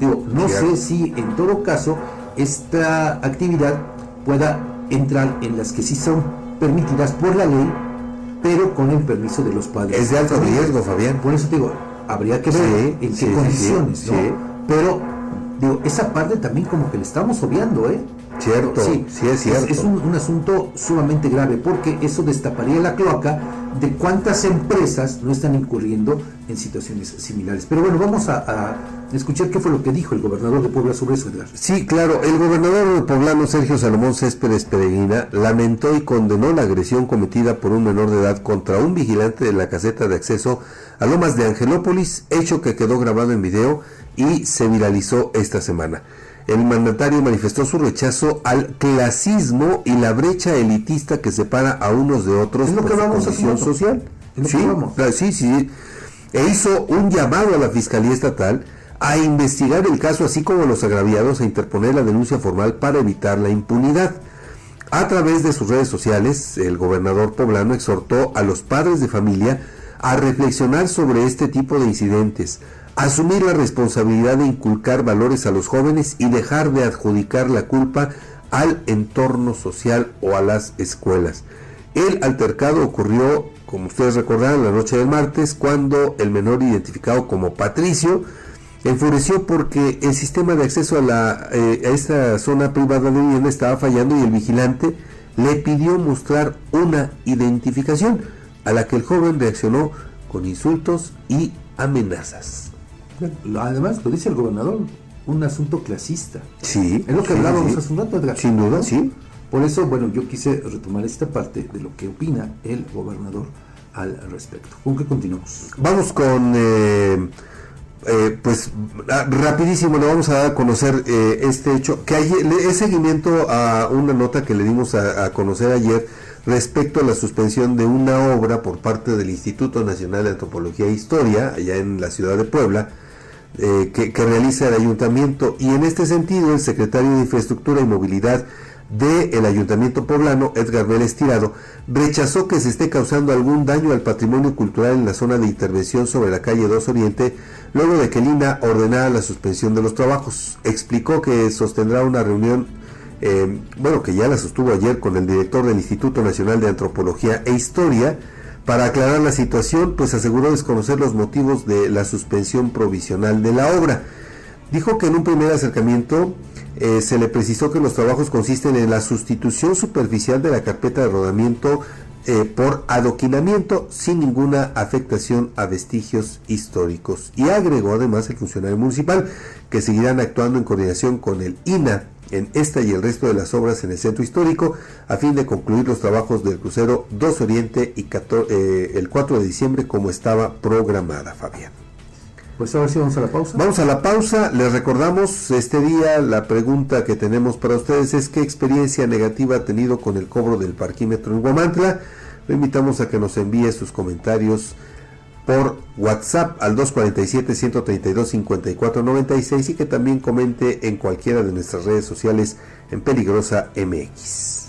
Digo, no sé si en todo caso esta actividad pueda entrar en las que sí son permitidas por la ley, pero con el permiso de los padres. Es de alto riesgo, Fabián. Por eso digo, habría que ver en qué condiciones, ¿no? Pero digo, esa parte también como que le estamos obviando, ¿eh? Cierto, sí, sí es cierto. Es, un, un, asunto sumamente grave porque eso destaparía la cloaca de cuántas empresas no están incurriendo en situaciones similares. Pero bueno, vamos a, escuchar qué fue lo que dijo el gobernador de Puebla sobre eso, Edgar. Sí, claro, el gobernador poblano Sergio Salomón Céspedes Peregrina lamentó y condenó la agresión cometida por un menor de edad contra un vigilante de la caseta de acceso a Lomas de Angelópolis, hecho que quedó grabado en video y se viralizó esta semana el mandatario manifestó su rechazo al clasismo y la brecha elitista que separa a unos de otros por su condición social. Sí, sí, sí. E hizo un llamado a la Fiscalía Estatal a investigar el caso, así como a los agraviados a interponer la denuncia formal para evitar la impunidad. A través de sus redes sociales, el gobernador poblano exhortó a los padres de familia a reflexionar sobre este tipo de incidentes, asumir la responsabilidad de inculcar valores a los jóvenes y dejar de adjudicar la culpa al entorno social o a las escuelas. El altercado ocurrió, como ustedes recordarán, la noche del martes, cuando el menor identificado como Patricio enfureció porque el sistema de acceso a, la, eh, a esta zona privada de vivienda estaba fallando y el vigilante le pidió mostrar una identificación, a la que el joven reaccionó con insultos y amenazas. Además, lo dice el gobernador, un asunto clasista. Sí. Es lo que hablábamos hace un rato, Edgar. Sin duda, sí. Por eso, bueno, yo quise retomar esta parte de lo que opina el gobernador al respecto. ¿Con qué continuamos? Vamos con, eh, eh, pues, ah, rapidísimo, le vamos a dar a conocer eh, este hecho, que hay, es seguimiento a una nota que le dimos a, a, conocer ayer respecto a la suspensión de una obra por parte del Instituto Nacional de Antropología e Historia, allá en la ciudad de Puebla, eh, que, realiza el ayuntamiento. Y en este sentido, el secretario de Infraestructura y Movilidad, del Ayuntamiento Poblano, Edgar Vélez Tirado, rechazó que se esté causando algún daño al patrimonio cultural en la zona de intervención sobre la calle 2 Oriente, luego de que Lina ordenara la suspensión de los trabajos. Explicó que sostendrá una reunión, eh, bueno, que ya la sostuvo ayer con el director del Instituto Nacional de Antropología e Historia, para aclarar la situación, pues aseguró desconocer los motivos de la suspensión provisional de la obra. Dijo que en un primer acercamiento eh, se le precisó que los trabajos consisten en la sustitución superficial de la carpeta de rodamiento eh, por adoquinamiento sin ninguna afectación a vestigios históricos. Y agregó además el funcionario municipal que seguirán actuando en coordinación con el INA en esta y el resto de las obras en el centro histórico a fin de concluir los trabajos del crucero 2 Oriente y eh, el 4 de diciembre como estaba programada, Fabián. Pues ahora sí vamos a la pausa. Vamos a la pausa. Les recordamos este día la pregunta que tenemos para ustedes es qué experiencia negativa ha tenido con el cobro del parquímetro en Guamantla. Lo invitamos a que nos envíe sus comentarios por WhatsApp al 247-132-5496 y que también comente en cualquiera de nuestras redes sociales en Peligrosa MX.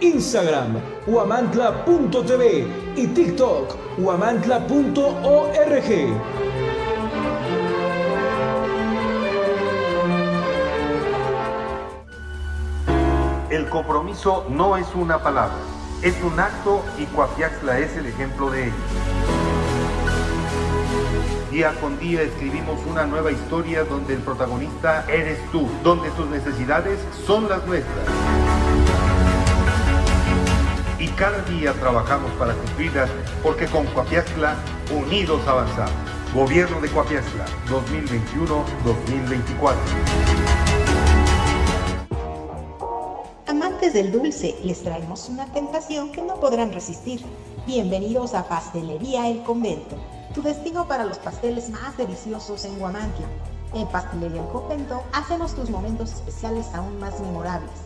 Instagram, huamantla.tv y TikTok, huamantla.org. El compromiso no es una palabra, es un acto y Coapiaxla es el ejemplo de ello. Día con día escribimos una nueva historia donde el protagonista eres tú, donde tus necesidades son las nuestras. Cada día trabajamos para cumplirlas porque con Coapiaxla unidos avanzamos. Gobierno de Coapiaxla 2021-2024. Amantes del dulce, les traemos una tentación que no podrán resistir. Bienvenidos a Pastelería El Convento, tu destino para los pasteles más deliciosos en Guamantla. En Pastelería El Convento hacemos tus momentos especiales aún más memorables.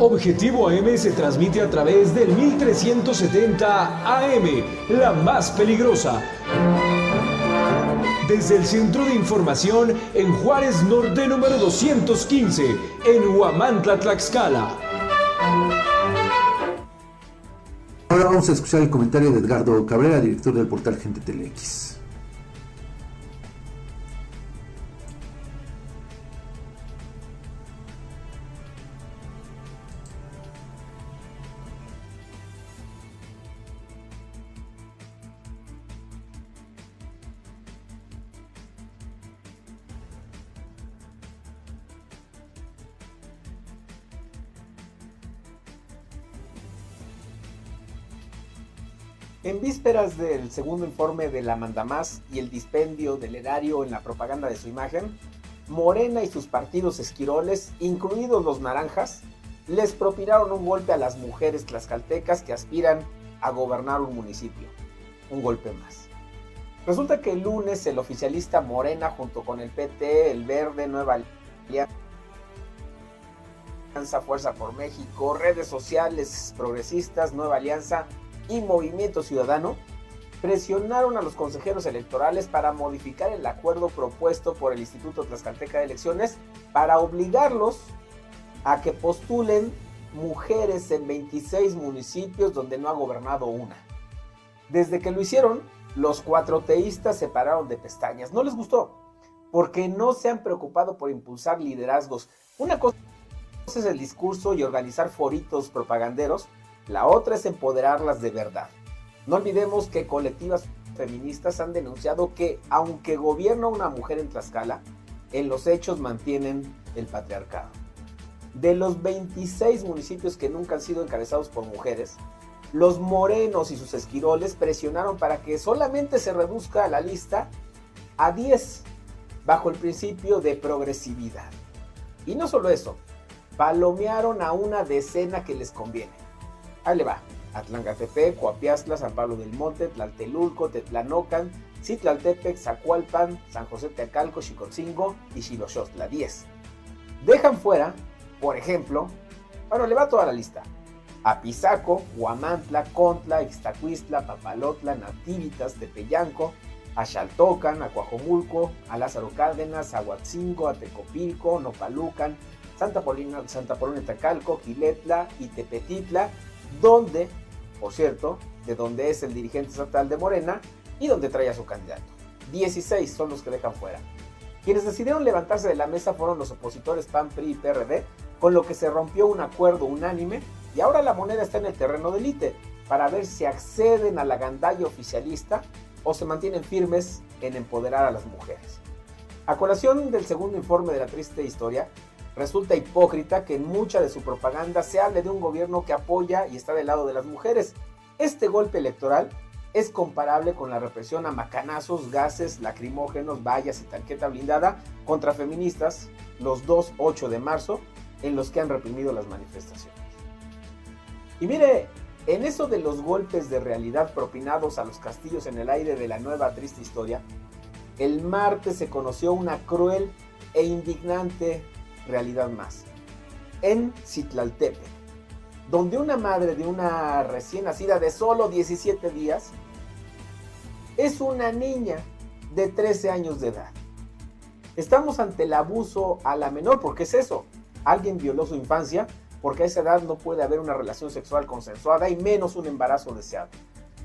Objetivo AM se transmite a través del 1370 AM, la más peligrosa. Desde el Centro de Información en Juárez Norte número 215, en Huamantla, Tlaxcala. Ahora vamos a escuchar el comentario de Edgardo Cabrera, director del portal Gente Telex. En vísperas del segundo informe de la Mandamás y el dispendio del erario en la propaganda de su imagen, Morena y sus partidos esquiroles, incluidos los naranjas, les propinaron un golpe a las mujeres tlaxcaltecas que aspiran a gobernar un municipio. Un golpe más. Resulta que el lunes el oficialista Morena junto con el PT, el Verde, Nueva Alianza Fuerza por México, redes sociales progresistas, Nueva Alianza y Movimiento Ciudadano presionaron a los consejeros electorales para modificar el acuerdo propuesto por el Instituto Tlaxcalteca de Elecciones para obligarlos a que postulen mujeres en 26 municipios donde no ha gobernado una. Desde que lo hicieron, los cuatro teístas se pararon de pestañas. No les gustó, porque no se han preocupado por impulsar liderazgos. Una cosa es el discurso y organizar foritos propaganderos, la otra es empoderarlas de verdad. No olvidemos que colectivas feministas han denunciado que aunque gobierna una mujer en Tlaxcala, en los hechos mantienen el patriarcado. De los 26 municipios que nunca han sido encabezados por mujeres, los morenos y sus esquiroles presionaron para que solamente se reduzca la lista a 10, bajo el principio de progresividad. Y no solo eso, palomearon a una decena que les conviene. Ahí le va. Atlancatepec, Coapiazla, San Pablo del Monte, Tlaltelulco, Tetlanocan, Citlaltepec, Zacualpan, San José Teacalco, Chicotzingo y Xiloxostla, 10. Dejan fuera, por ejemplo, bueno, le va toda la lista. Apizaco, Huamantla, Contla, Ixtacuistla, Papalotla, Nativitas, Tepeyanco, a Xaltocan, a Coajomulco, a Lázaro Cárdenas, a Huatzingo, a Tecopilco, Nopalucan, Santa Paulina, Santa Tacalco, Quiletla y Tepetitla, donde, por cierto, de donde es el dirigente estatal de Morena y donde trae a su candidato. 16 son los que dejan fuera. Quienes decidieron levantarse de la mesa fueron los opositores PAN, PRI y PRD, con lo que se rompió un acuerdo unánime y ahora la moneda está en el terreno del ITE para ver si acceden a la gandalla oficialista o se mantienen firmes en empoderar a las mujeres. A colación del segundo informe de la triste historia, resulta hipócrita que en mucha de su propaganda se hable de un gobierno que apoya y está del lado de las mujeres. Este golpe electoral es comparable con la represión a macanazos, gases, lacrimógenos, vallas y tanqueta blindada contra feministas los 2-8 de marzo en los que han reprimido las manifestaciones. Y mire, en eso de los golpes de realidad propinados a los castillos en el aire de la nueva triste historia, el martes se conoció una cruel e indignante realidad más. En Citlaltepec, donde una madre de una recién nacida de solo 17 días es una niña de 13 años de edad. Estamos ante el abuso a la menor, porque es eso. Alguien violó su infancia porque a esa edad no puede haber una relación sexual consensuada y menos un embarazo deseado.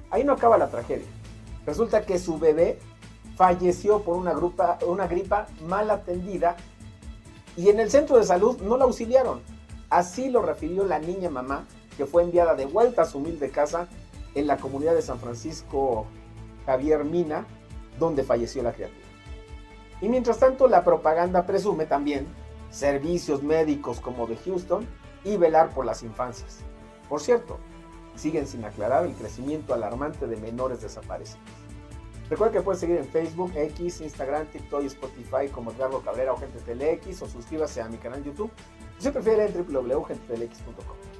Ahí no acaba la tragedia. Resulta que su bebé falleció por una, una gripa mal atendida y en el centro de salud no la auxiliaron. Así lo refirió la niña mamá que fue enviada de vuelta a su humilde casa en la comunidad de San Francisco Javier Mina, donde falleció la criatura. Y mientras tanto la propaganda presume también servicios médicos como de Houston y velar por las infancias. Por cierto, siguen sin aclarar el crecimiento alarmante de menores desaparecidos. Recuerda que puedes seguir en Facebook, X, Instagram, TikTok y Spotify como Edgardo Cabrera o Gente TeleX o suscríbase a mi canal YouTube. Si prefiere en www.gentetelex.com.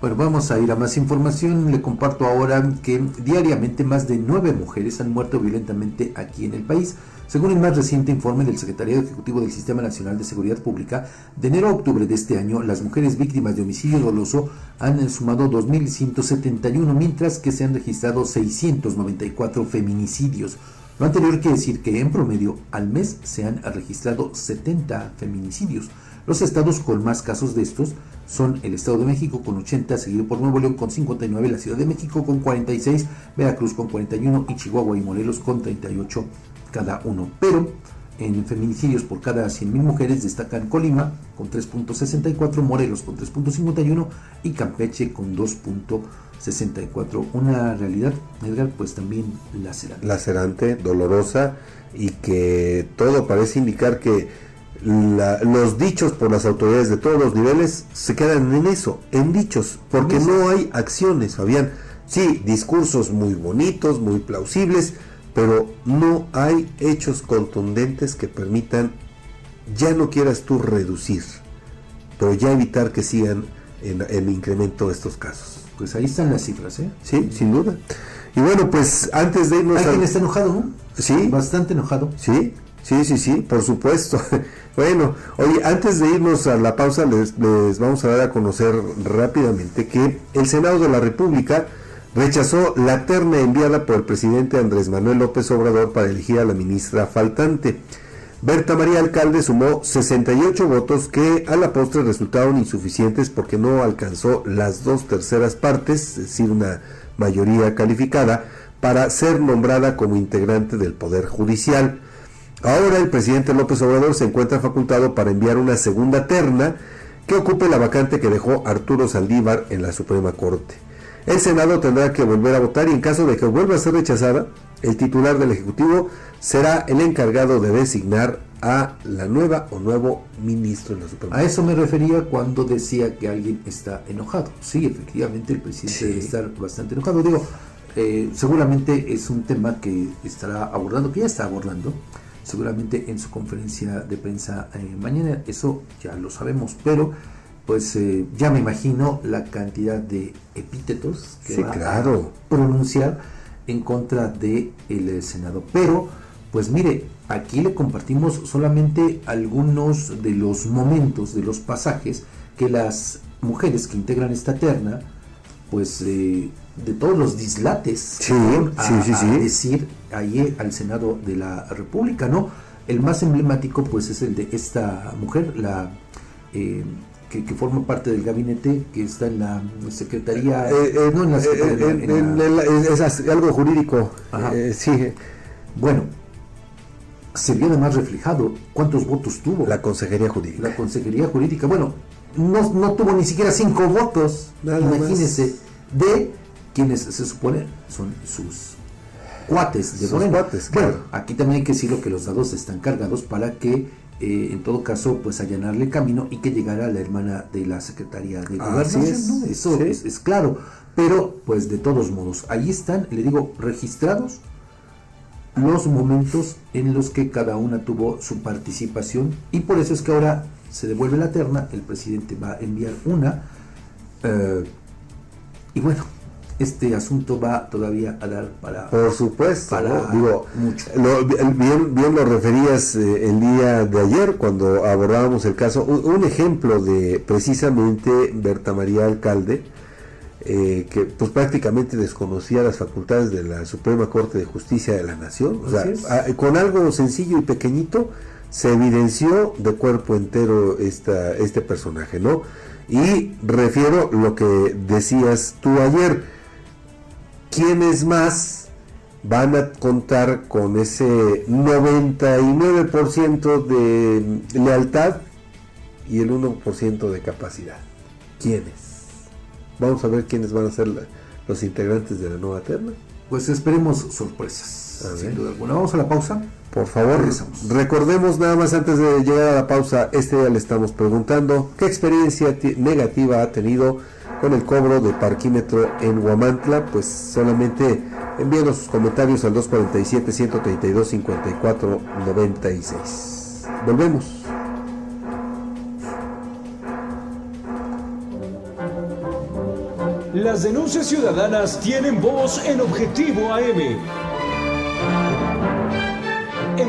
Bueno, vamos a ir a más información. Le comparto ahora que diariamente más de nueve mujeres han muerto violentamente aquí en el país. Según el más reciente informe del Secretariado Ejecutivo del Sistema Nacional de Seguridad Pública, de enero a octubre de este año, las mujeres víctimas de homicidio doloso han sumado 2.171, mientras que se han registrado 694 feminicidios. Lo anterior quiere decir que en promedio al mes se han registrado 70 feminicidios. Los estados con más casos de estos son el Estado de México con 80, seguido por Nuevo León con 59, la Ciudad de México con 46, Veracruz con 41 y Chihuahua y Morelos con 38 cada uno. Pero en feminicidios por cada 100.000 mujeres destacan Colima con 3.64, Morelos con 3.51 y Campeche con 2.64. Una realidad, Edgar, pues también lacerante. Lacerante, dolorosa y que todo parece indicar que la, los dichos por las autoridades de todos los niveles se quedan en eso, en dichos, porque no hay acciones, Fabián. Sí, discursos muy bonitos, muy plausibles, pero no hay hechos contundentes que permitan, ya no quieras tú reducir, pero ya evitar que sigan en el incremento estos casos. Pues ahí están las cifras, ¿eh? Sí, sin duda. Y bueno, pues antes de irnos... Hay quien está enojado, ¿no? Sí. Bastante enojado. Sí. Sí, sí, sí, por supuesto. bueno, oye, antes de irnos a la pausa, les, vamos a dar a conocer rápidamente que el Senado de la República rechazó la terna enviada por el presidente Andrés Manuel López Obrador para elegir a la ministra faltante. Berta María Alcalde sumó 68 votos que a la postre resultaron insuficientes porque no alcanzó las dos terceras partes, es decir, una mayoría calificada, para ser nombrada como integrante del Poder Judicial. Ahora el presidente López Obrador se encuentra facultado para enviar una segunda terna que ocupe la vacante que dejó Arturo Saldívar en la Suprema Corte. El Senado tendrá que volver a votar y en caso de que vuelva a ser rechazada, el titular del Ejecutivo será el encargado de designar a la nueva o nuevo ministro de la Suprema A eso me refería cuando decía que alguien está enojado. Sí, efectivamente el presidente debe estar bastante enojado. Digo, eh, seguramente es un tema que estará abordando, que ya está abordando, seguramente en su conferencia de prensa eh, mañana, eso ya lo sabemos, pero pues eh, ya me imagino la cantidad de epítetos que va claro. a pronunciar en contra del el Senado. Pero, pues mire, aquí le compartimos solamente algunos de los momentos, de los pasajes que las mujeres que integran esta terna, pues eh, de todos los dislates Sí, a, sí, sí, a sí. decir ahí al Senado de la República, ¿no? El más emblemático, pues, es el de esta mujer, la eh, que, que forma parte del gabinete, que está en la secretaría, Eh, eh, no en la secretaría, en la- es, algo jurídico. Sí, Bueno, se vio además reflejado cuántos votos tuvo. la Consejería Jurídica. La Consejería Jurídica, bueno, no, no tuvo ni siquiera cinco votos, Nada imagínense, de quienes se supone son sus cuates de Sus Morena. cuates, Bueno, claro. aquí también hay que decirlo que los dados están cargados para que eh, en todo caso pues allanarle el camino y que llegara la hermana de la Secretaría de Gobernación, es, ¿no? Eso sí. es, es claro, pero pues de todos modos, ahí están, le digo, registrados los momentos en los que cada una tuvo su participación y por eso es que ahora se devuelve la terna, el presidente va a enviar una eh, y bueno, este asunto va todavía a dar para... Por supuesto, Para ¿no? digo, mucho. lo- bien, bien lo referías eh, el día de ayer cuando abordábamos el caso, un, un ejemplo de precisamente Berta María Alcalde, eh, que pues prácticamente desconocía las facultades de la Suprema Corte de Justicia de la Nación, o sea, Así es. a- con algo sencillo y pequeñito se evidenció de cuerpo entero esta, este personaje, ¿no? Y refiero lo que decías tú ayer, ¿quiénes más van a contar con ese 99% de lealtad y el 1% de capacidad? ¿Quiénes? Vamos a ver quiénes van a ser la- los integrantes de la nueva terna. Pues esperemos sorpresas, A sin duda alguna. Vamos a la pausa. Por favor, Regresamos. recordemos nada más antes de llegar a la pausa, este día le estamos preguntando qué experiencia ti- negativa ha tenido con el cobro de parquímetro en Huamantla, pues solamente envíenos sus comentarios al 247-132-5496. Volvemos. Las denuncias ciudadanas tienen voz en Objetivo AM.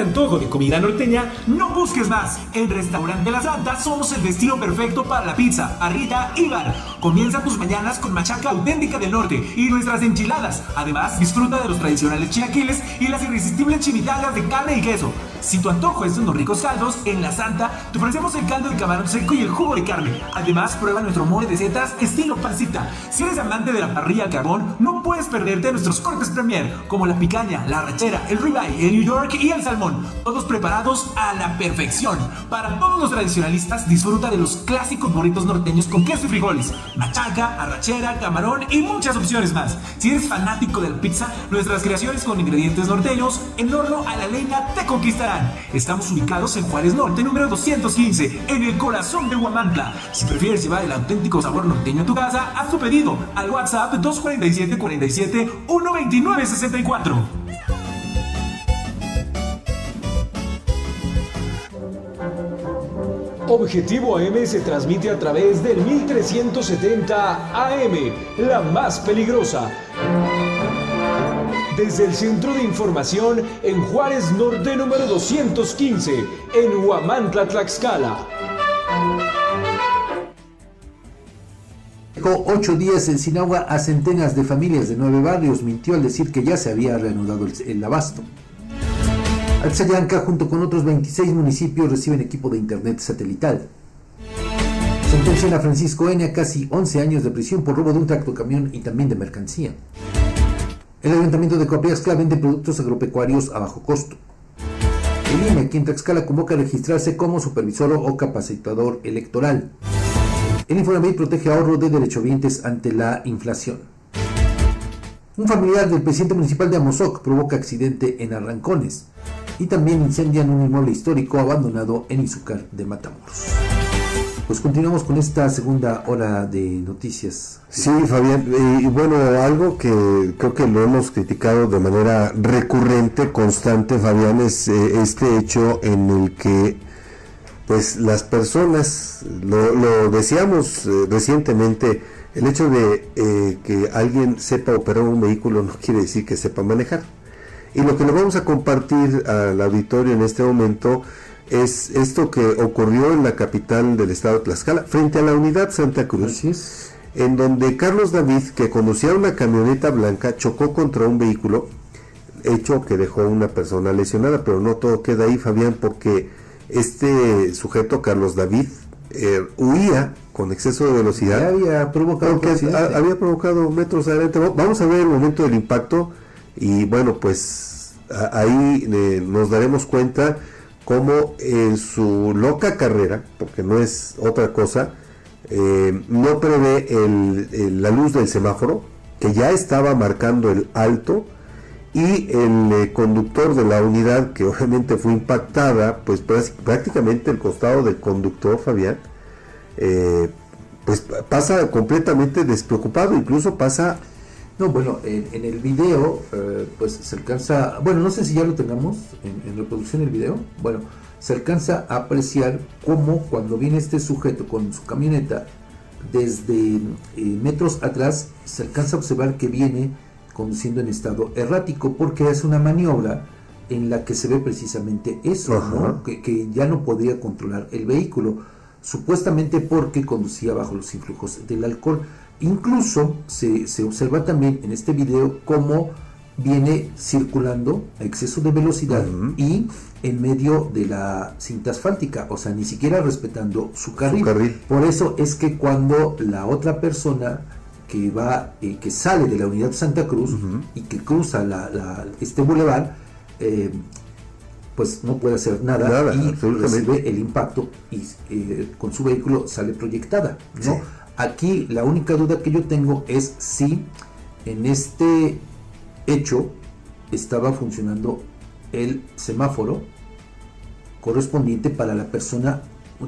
antojo de comida norteña, no busques más. En Restaurante La Santa somos el destino perfecto para la pizza, parrilla y bar. Comienza tus mañanas con machaca auténtica del norte y nuestras enchiladas. Además, disfruta de los tradicionales chilaquiles y las irresistibles chimichangas de carne y queso. Si tu antojo es de unos ricos caldos, en La Santa te ofrecemos el caldo de camarón seco y el jugo de carne. Además, prueba nuestro mole de setas estilo pancita. Si eres amante de la parrilla a carbón, no puedes perderte nuestros cortes premier, como la picaña, la rachera, el ribeye, el New York y el salmón. Todos preparados a la perfección. Para todos los tradicionalistas, disfruta de los clásicos burritos norteños con queso y frijoles, machaca, arrachera, camarón y muchas opciones más. Si eres fanático de la pizza, nuestras creaciones con ingredientes norteños en horno a la leña te conquistarán. Estamos ubicados en Juárez Norte, número 215, en el corazón de Huamantla. Si prefieres llevar el auténtico sabor norteño a tu casa, haz tu pedido al WhatsApp 247 47 129 64. Objetivo AM se transmite a través del 1370 AM, la más peligrosa. Desde el Centro de Información en Juárez Norte número 215, en Huamantla, Tlaxcala. Ocho días en Sinagua a centenas de familias de nueve barrios. Mintió al decir que ya se había reanudado el, el abasto. Alzayanca, junto con otros 26 municipios, reciben equipo de internet satelital. Sentencian Francisco N. a casi 11 años de prisión por robo de un tractocamión y también de mercancía. El Ayuntamiento de Coapiaxtla vende productos agropecuarios a bajo costo. El INE, quien Tlaxcala convoca a registrarse como supervisor o capacitador electoral. El Infonavit protege ahorro de derechohabientes ante la inflación. Un familiar del presidente municipal de Amozoc provoca accidente en Arrancones. Y también incendian un inmueble histórico abandonado en Izúcar de Matamoros. Pues continuamos con esta segunda hora de noticias. Sí, Fabián, y bueno, algo que creo que lo hemos criticado de manera recurrente, constante, Fabián, es eh, este hecho en el que pues las personas, lo, lo decíamos eh, recientemente, el hecho de eh, que alguien sepa operar un vehículo no quiere decir que sepa manejar. Y lo que le vamos a compartir al auditorio en este momento es esto que ocurrió en la capital del estado de Tlaxcala, frente a la unidad Santa Cruz, en donde Carlos David, que conducía una camioneta blanca, chocó contra un vehículo, hecho que dejó una persona lesionada, pero no todo queda ahí, Fabián, porque este sujeto, Carlos David, eh, huía con exceso de velocidad. Ya había provocado había provocado metros adelante. Vamos a ver el momento del impacto y bueno, pues ahí eh, nos daremos cuenta cómo en su loca carrera, porque no es otra cosa, eh, no prevé el- la luz del semáforo, que ya estaba marcando el alto, y el eh, conductor de la unidad, que obviamente fue impactada, pues prá- prácticamente el costado del conductor, Fabián, pues pa- pasa completamente despreocupado, incluso pasa... No, bueno, en, en el video, eh, pues se alcanza, bueno, no sé si ya lo tengamos en, en reproducción el video, bueno, se alcanza a apreciar cómo cuando viene este sujeto con su camioneta, desde eh, metros atrás, se alcanza a observar que viene conduciendo en estado errático, porque es una maniobra en la que se ve precisamente eso, que, que ya no podía controlar el vehículo, supuestamente porque conducía bajo los influjos del alcohol. Incluso se, se observa también en este video cómo viene circulando a exceso de velocidad y en medio de la cinta asfáltica, o sea, ni siquiera respetando su carril. carril. Por eso es que cuando la otra persona que va, eh, que sale de la unidad Santa Cruz y que cruza la, la- este bulevar, eh, pues no puede hacer nada, Nada, y recibe el impacto y eh, con su vehículo sale proyectada. ¿no? Sí. Aquí la única duda que yo tengo es si en este hecho estaba funcionando el semáforo correspondiente para la persona,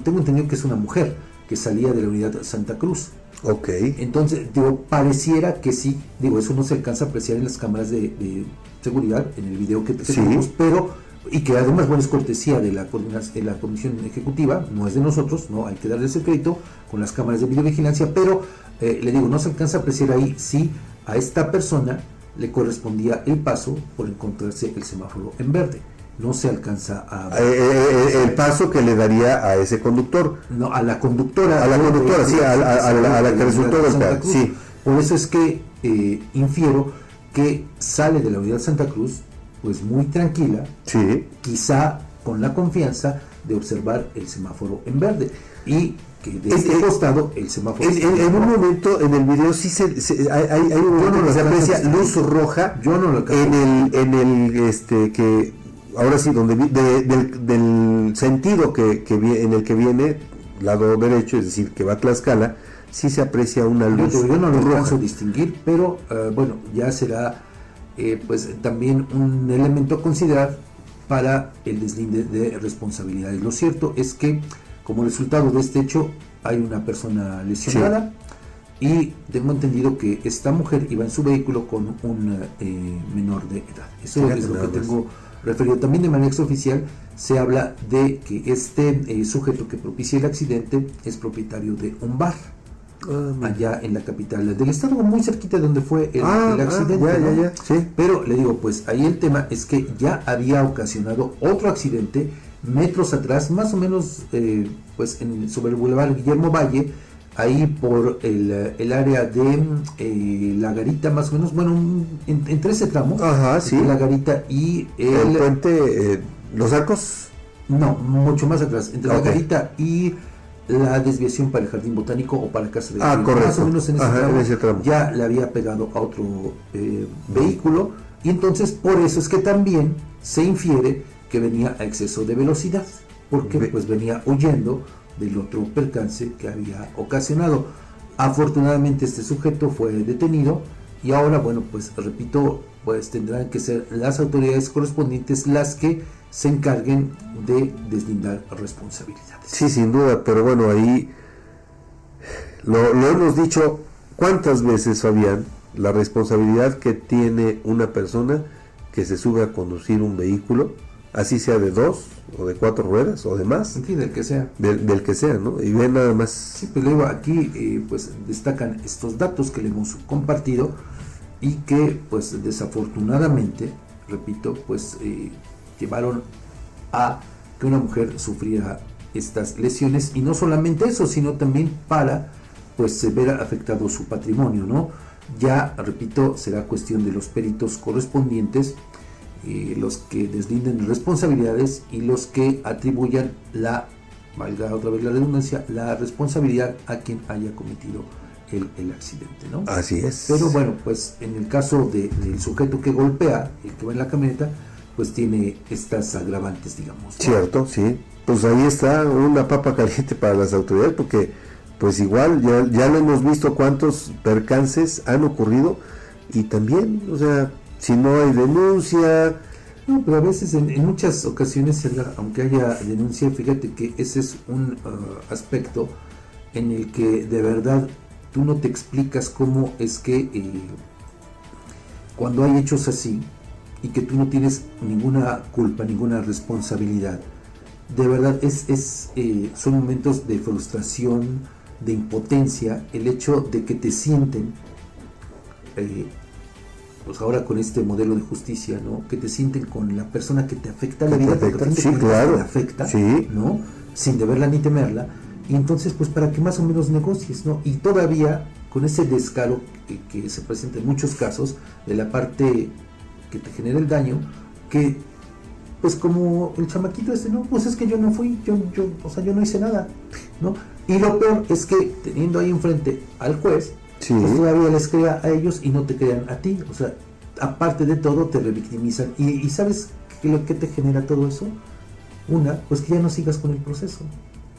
tengo entendido que es una mujer que salía de la unidad Santa Cruz. Ok. Entonces, digo, pareciera que sí, digo, eso no se alcanza a apreciar en las cámaras de, de seguridad, en el video que, que Sí. tenemos, pero, y que además, bueno, es cortesía de la, de la Comisión Ejecutiva, no es de nosotros, no hay que darle ese crédito con las cámaras de videovigilancia, pero eh, le digo, no se alcanza a apreciar ahí si a esta persona le correspondía el paso por encontrarse el semáforo en verde. no se alcanza a... Eh, eh, eh, el paso que le daría a ese conductor. No, a la conductora. A la conductora, sí, a, la, que resultó golpeada. Sí. Por eso es que infiero que sale de la unidad Santa Cruz, pues muy tranquila, sí. quizá con la confianza de observar el semáforo en verde. Y que de este costado el semáforo. En, un momento en el video sí se, hay, un momento que se aprecia luz roja yo no lo en el en el este que ahora sí donde del, sentido que, que, en el que viene lado derecho es decir que va a Tlaxcala sí se aprecia una luz yo, no lo alcanzo a distinguir pero eh, bueno ya será eh, pues también un elemento a considerar para el deslinde de responsabilidades lo cierto es que como resultado de este hecho, hay una persona lesionada y tengo entendido que esta mujer iba en su vehículo con un eh, menor de edad. Eso es lo que tengo referido. También de manera extraoficial se habla de que este eh, sujeto que propicia el accidente es propietario de un bar. Allá en la capital del estado, muy cerquita de donde fue el, ah, ah, accidente. Pero le digo, pues ahí el tema es que ya había ocasionado otro accidente metros atrás, más o menos eh, pues en, sobre el Boulevard Guillermo Valle, ahí por el, el área de eh, La Garita, más o menos, bueno, en, entre ese tramo, Ajá, sí. La Garita y el, puente, eh, los arcos. No, mucho más atrás, entre La Garita y la desviación para el jardín botánico o para casa de ah, más o menos en ese, tramo, ya le había pegado a otro vehículo. Y entonces por eso es que también se infiere que venía a exceso de velocidad, porque pues venía huyendo del otro percance que había ocasionado. Afortunadamente este sujeto fue detenido y ahora, bueno, pues repito, pues tendrán que ser las autoridades correspondientes las que se encarguen de deslindar responsabilidades. Sí, sin duda, pero bueno, ahí lo, lo hemos dicho cuántas veces, Fabián, la responsabilidad que tiene una persona que se sube a conducir un vehículo así sea de dos o de cuatro ruedas o de más. Sí, del que sea. Del, que sea, ¿no? Y ven nada más. Sí, pues digo, aquí eh, pues destacan estos datos que le hemos compartido y que pues desafortunadamente, repito, pues eh, llevaron a que una mujer sufriera estas lesiones y no solamente eso, sino también para pues se ver afectado su patrimonio, ¿no? Ya, repito, será cuestión de los peritos correspondientes los que deslinden responsabilidades y los que atribuyan la, valga otra vez la redundancia, la responsabilidad a quien haya cometido el, el accidente, ¿no? Así es. Pero bueno, pues en el caso del sujeto que golpea, el que va en la camioneta, pues tiene estas agravantes, digamos. Cierto, sí. Pues ahí está una papa caliente para las autoridades, porque pues igual ya, ya lo hemos visto cuántos percances han ocurrido y también, o sea, si no hay denuncia. No, pero a veces en, muchas ocasiones, aunque haya denuncia, fíjate que ese es un uh, aspecto en el que de verdad tú no te explicas cómo es que eh, cuando hay hechos así y que tú no tienes ninguna culpa, ninguna responsabilidad, de verdad es, es eh, son momentos de frustración, de impotencia, el hecho de que te sienten eh, pues ahora con este modelo de justicia, ¿no? Que te sienten con la persona que te afecta la vida, te sí, claro. te afecta, ¿no? Sin deberla ni temerla. Y entonces, pues para que más o menos negocies, ¿no? Y todavía con ese descaro que, se presenta en muchos casos de la parte que te genera el daño, que pues como el chamaquito este, no, pues es que yo no fui, yo, yo, o sea, yo no hice nada, ¿no? Y lo peor es que teniendo ahí enfrente al juez, pues todavía les crea a ellos y no te crean a ti. O sea, aparte de todo, te revictimizan. ¿Y, sabes qué, lo que te genera todo eso? Una, pues que ya no sigas con el proceso.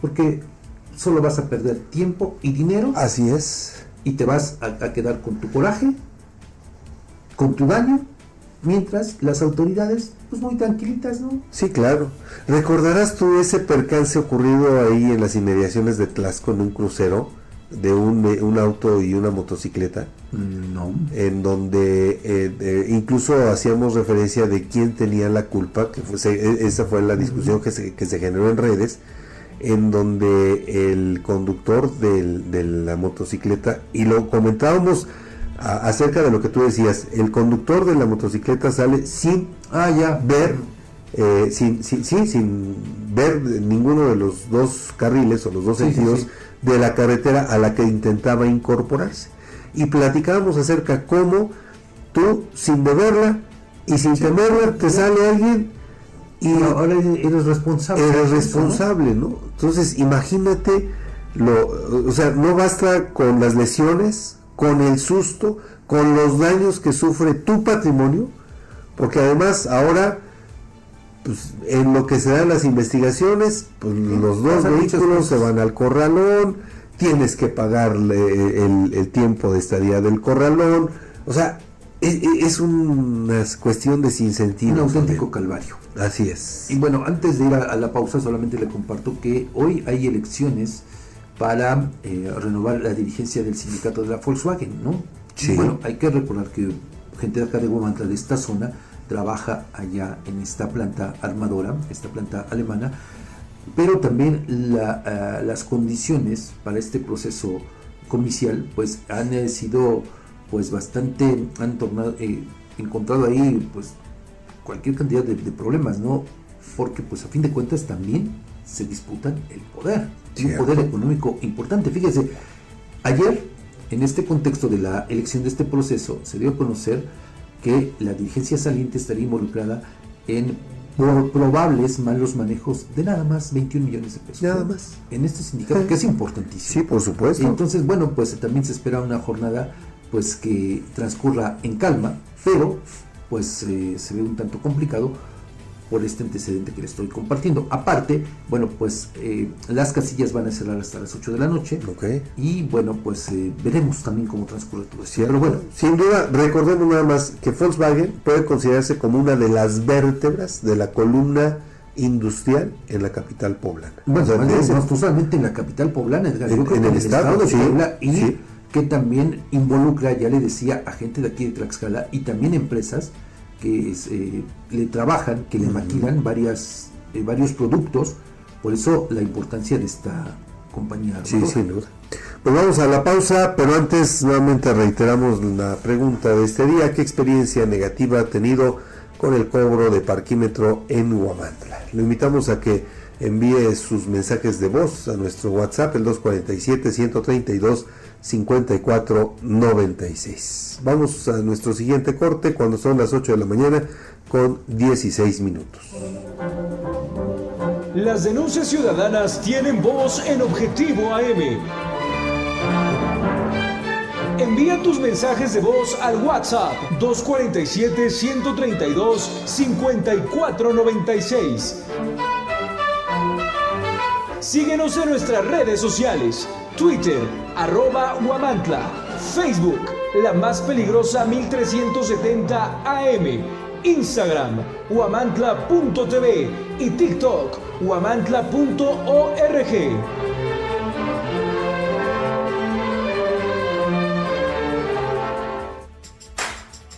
Porque solo vas a perder tiempo y dinero. Así es. Y te vas a, quedar con tu coraje, con tu daño, mientras las autoridades, pues muy tranquilitas, ¿no? Sí, claro. ¿Recordarás tú ese percance ocurrido ahí en las inmediaciones de Tlaxco en un crucero? de un, un, auto y una motocicleta. Mm, no. En donde eh, incluso hacíamos referencia de quién tenía la culpa, que fue, e, esa fue la discusión que, se, que se generó en redes, en donde el conductor de la motocicleta, y lo comentábamos acerca de lo que tú decías, el conductor de la motocicleta sale sin ah, ya. ver eh, sin, sin, sí, sin ver ninguno de los dos carriles o los dos sí, sentidos sí. de la carretera a la que intentaba incorporarse. Y platicábamos acerca cómo tú, sin beberla y sin temerla, te sale alguien y ahora eres responsable. Eres responsable, ¿no? Entonces, imagínate, lo, o sea, no basta con las lesiones, con el susto, con los daños que sufre tu patrimonio, porque además ahora, pues, en lo que se dan las investigaciones, pues los dos vehículos se van al corralón, tienes que pagarle el, el tiempo de estadía del corralón, o sea, es, una cuestión de sinsentido. Un auténtico calvario. Así es. Y bueno, antes de ir a, a la pausa, solamente le comparto que hoy hay elecciones para eh, renovar la dirigencia del sindicato de la Volkswagen, ¿no? Sí. Bueno, hay que recordar que gente de acá de Guamantla, de esta zona, trabaja allá en esta planta armadora, esta planta alemana, pero también la, ah, las condiciones para este proceso comicial pues han eh, sido pues bastante han tornado, eh, encontrado ahí pues cualquier cantidad de, de problemas no porque pues a fin de cuentas también se disputan el poder y un poder económico importante fíjese ayer en este contexto de la elección de este proceso se dio a conocer que la dirigencia saliente estaría involucrada en por probables malos manejos de nada más 21 millones de pesos. Nada más. En este sindicato, que es importantísimo. Sí, por supuesto. Entonces, bueno, pues también se espera una jornada pues que transcurra en calma, pero pues eh, se ve un tanto complicado por este antecedente que le estoy compartiendo. Aparte, bueno, pues eh, las casillas van a cerrar hasta las 8 de la noche. Y bueno, pues eh, veremos también cómo transcurre todo esto. Pero bueno, sin duda, recordemos nada más que Volkswagen puede considerarse como una de las vértebras de la columna industrial en la capital poblana. Bueno, O sea, no, no solamente en la capital poblana, Edgar, En- el estado, de sí, Puebla y sí. Que también involucra, ya le decía, a gente de aquí de Tlaxcala y también empresas que es, eh, le trabajan, que le maquilan varias, eh, varios productos, por eso la importancia de esta compañía. Sí, sin duda. Pues vamos a la pausa, pero antes nuevamente reiteramos la pregunta de este día. ¿Qué experiencia negativa ha tenido con el cobro de parquímetro en Huamantla? Lo invitamos a que envíe sus mensajes de voz a nuestro WhatsApp, el 247-132-5496. Vamos a nuestro siguiente corte cuando son las 8 de la mañana con 16 minutos. Las denuncias ciudadanas tienen voz en Objetivo AM. Envía tus mensajes de voz al WhatsApp 247-132-5496. Síguenos en nuestras redes sociales. Twitter, arroba Huamantla. Facebook, la más peligrosa 1370 AM. Instagram, huamantla.tv y TikTok, huamantla.org.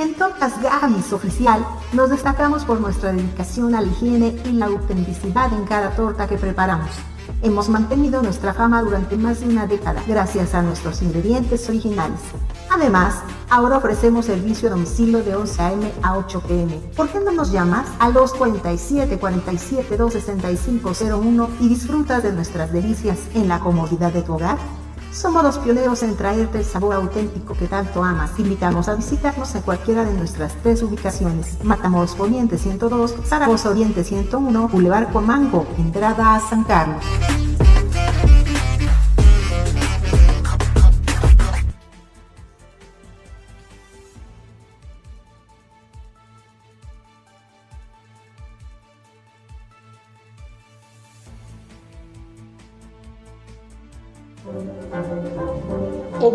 En Tortas Gavis Oficial nos destacamos por nuestra dedicación a la higiene y la autenticidad en cada torta que preparamos. Hemos mantenido nuestra fama durante más de una década gracias a nuestros ingredientes originales. Además, ahora ofrecemos servicio a domicilio de 11 a.m. a 8 p.m. ¿Por qué no nos llamas al 247 47 265 01 y disfrutas de nuestras delicias en la comodidad de tu hogar? Somos los pioneros en traerte el sabor auténtico que tanto amas. Invitamos a visitarnos en cualquiera de nuestras tres ubicaciones. Matamoros Oriente 102, Zaragoza Oriente 101, Boulevard Comango, entrada a San Carlos.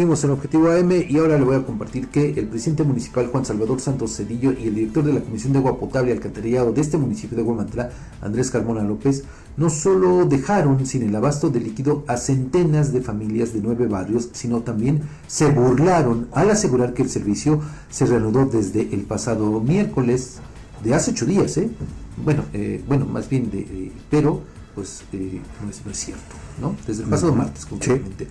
Seguimos en Objetivo AM y ahora le voy a compartir que el presidente municipal Juan Salvador Santos Cedillo y el director de la Comisión de Agua Potable y Alcantarillado de este municipio de Huamantla, Andrés Carmona López, no solo dejaron sin el abasto de líquido a centenas de familias de nueve barrios, sino también se burlaron al asegurar que el servicio se reanudó desde el pasado miércoles de hace ocho días, ¿eh? Bueno, eh, bueno, más bien de, eh, pero pues eh, no, es, no, es, cierto, ¿no? Desde el pasado martes, concretamente.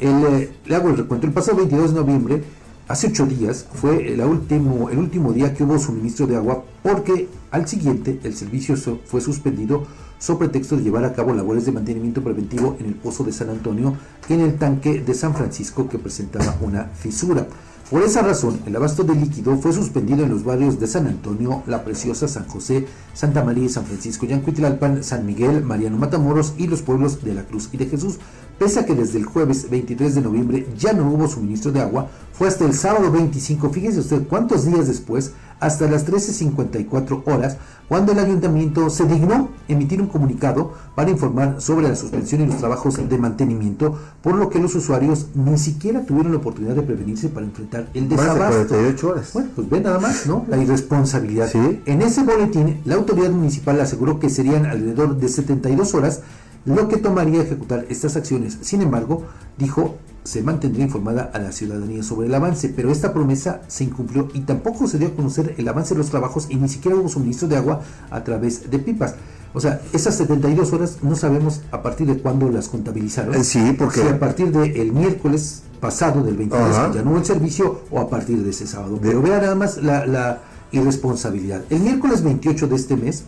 El, eh, le hago el recuento. El pasado 22 de noviembre, hace ocho días, fue el último, el último día que hubo suministro de agua porque al siguiente el servicio fue suspendido sobre pretexto de llevar a cabo labores de mantenimiento preventivo en el pozo de San Antonio en el tanque de San Francisco que presentaba una fisura. Por esa razón, el abasto de líquido fue suspendido en los barrios de San Antonio, La Preciosa, San José, Santa María y San Francisco, Yancuitlalpan, San Miguel, Mariano Matamoros y los pueblos de La Cruz y de Jesús. Pese a que desde el jueves 23 de noviembre ya no hubo suministro de agua, fue hasta el sábado 25, fíjese usted cuántos días después, hasta las 13.54 horas, cuando el ayuntamiento se dignó emitir un comunicado para informar sobre la suspensión y los trabajos de mantenimiento, por lo que los usuarios ni siquiera tuvieron la oportunidad de prevenirse para enfrentar el desabasto. Más de 48 horas. Bueno, pues ve nada más, ¿no? La irresponsabilidad. ¿Sí? En ese boletín, la autoridad municipal aseguró que serían alrededor de 72 horas lo que tomaría ejecutar estas acciones. Sin embargo, dijo se mantendría informada a la ciudadanía sobre el avance, pero esta promesa se incumplió y tampoco se dio a conocer el avance de los trabajos y ni siquiera hubo suministro de agua a través de pipas. O sea, esas 72 horas no sabemos a partir de cuándo las contabilizaron. Sí, porque... Si a partir del miércoles pasado, del 23, que ya no hubo el servicio, o a partir de ese sábado. Pero vea nada más la, la irresponsabilidad. El miércoles 28 de este mes,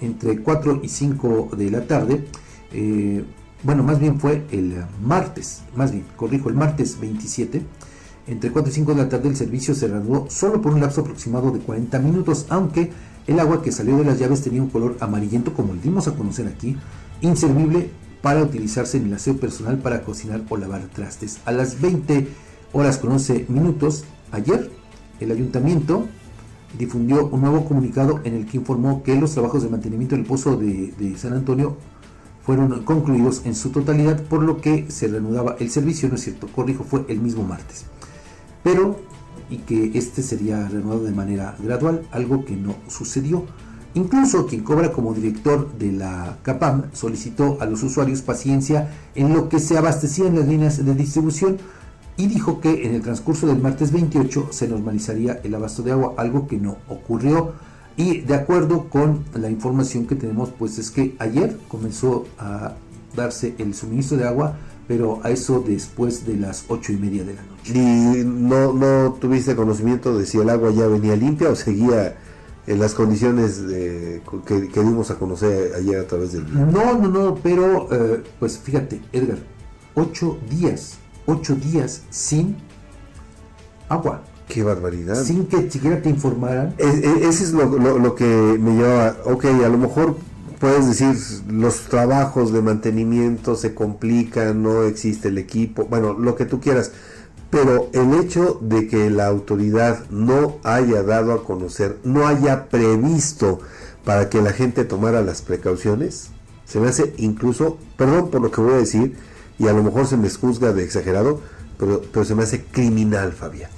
entre 4 y 5 de la tarde, eh, bueno, más bien fue el martes, más bien, corrijo, el martes 27, entre 4 y 5 de la tarde el servicio se reanudó solo por un lapso aproximado de 40 minutos, aunque el agua que salió de las llaves tenía un color amarillento, como le dimos a conocer aquí, inservible para utilizarse en el aseo personal para cocinar o lavar trastes. A las 20 horas con 11 minutos, ayer, el ayuntamiento difundió un nuevo comunicado en el que informó que los trabajos de mantenimiento del pozo de San Antonio fueron concluidos en su totalidad, por lo que se reanudaba el servicio, ¿no es cierto? Corrijo, fue el mismo martes. Pero, y que este sería reanudado de manera gradual, algo que no sucedió. Incluso quien cobra como director de la CAPAM solicitó a los usuarios paciencia en lo que se abastecían las líneas de distribución y dijo que en el transcurso del martes 28 se normalizaría el abasto de agua, algo que no ocurrió. Y de acuerdo con la información que tenemos, pues es que ayer comenzó a darse el suministro de agua, pero a eso después de las ocho y media de la noche. ¿Y no, no tuviste conocimiento de si el agua ya venía limpia o seguía en las condiciones de, que, que, dimos a conocer ayer a través del? No, no, no, pero eh, pues fíjate, Edgar, ocho días, ocho días sin agua. Qué barbaridad. Sin que siquiera te informaran. Es, ese es lo, lo, lo, que me lleva, ok, a lo mejor puedes decir, los trabajos de mantenimiento se complican, no existe el equipo, bueno, lo que tú quieras, pero el hecho de que la autoridad no haya dado a conocer, no haya previsto para que la gente tomara las precauciones, se me hace incluso, perdón por lo que voy a decir, y a lo mejor se me juzga de exagerado, pero, pero se me hace criminal, Fabián.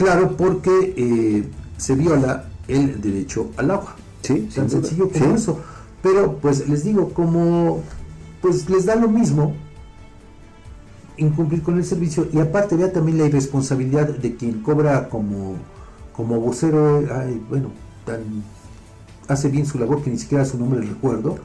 Claro, porque eh, se viola el derecho al agua. Sí, tan sencillo como sí. eso. Pero pues les digo, como pues les da lo mismo incumplir con el servicio y aparte vea también la irresponsabilidad de quien cobra como como vocero, ay, bueno, tan hace bien su labor que ni siquiera su nombre recuerdo,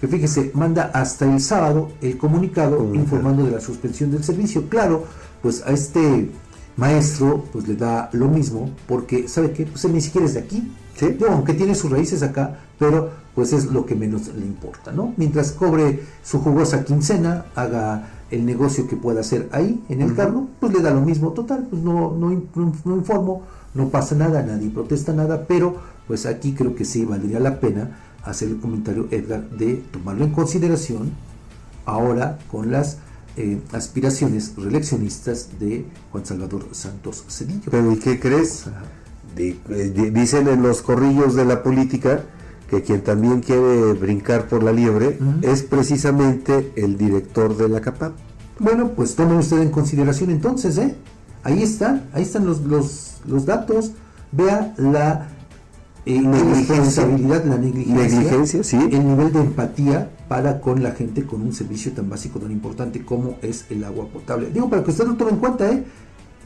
que fíjese, manda hasta el sábado el comunicado informando de la suspensión del servicio. Claro, pues a este maestro pues le da lo mismo porque, ¿sabe qué? Pues él ni siquiera es de aquí, ¿sí? aunque tiene sus raíces acá, pero pues es lo que menos le importa, ¿no? Mientras cobre su jugosa quincena, haga el negocio que pueda hacer ahí en el cargo, pues le da lo mismo, total, pues no, no, no informo, no pasa nada, nadie protesta nada, pero pues aquí creo que sí valdría la pena hacer el comentario, Edgar, de tomarlo en consideración ahora con las eh, aspiraciones reeleccionistas de Juan Salvador Santos Cedillo. Pero ¿y qué crees? Eh, dicen en los corrillos de la política que quien también quiere brincar por la liebre es precisamente el director de la CAPAP. Bueno, pues tome usted en consideración entonces, ¿eh? Ahí están, ahí están los, los, los datos. Vea la eh, responsabilidad, la negligencia, el nivel de empatía para con la gente con un servicio tan básico, tan importante como es el agua potable. Digo, para que usted lo tome en cuenta, ¿eh?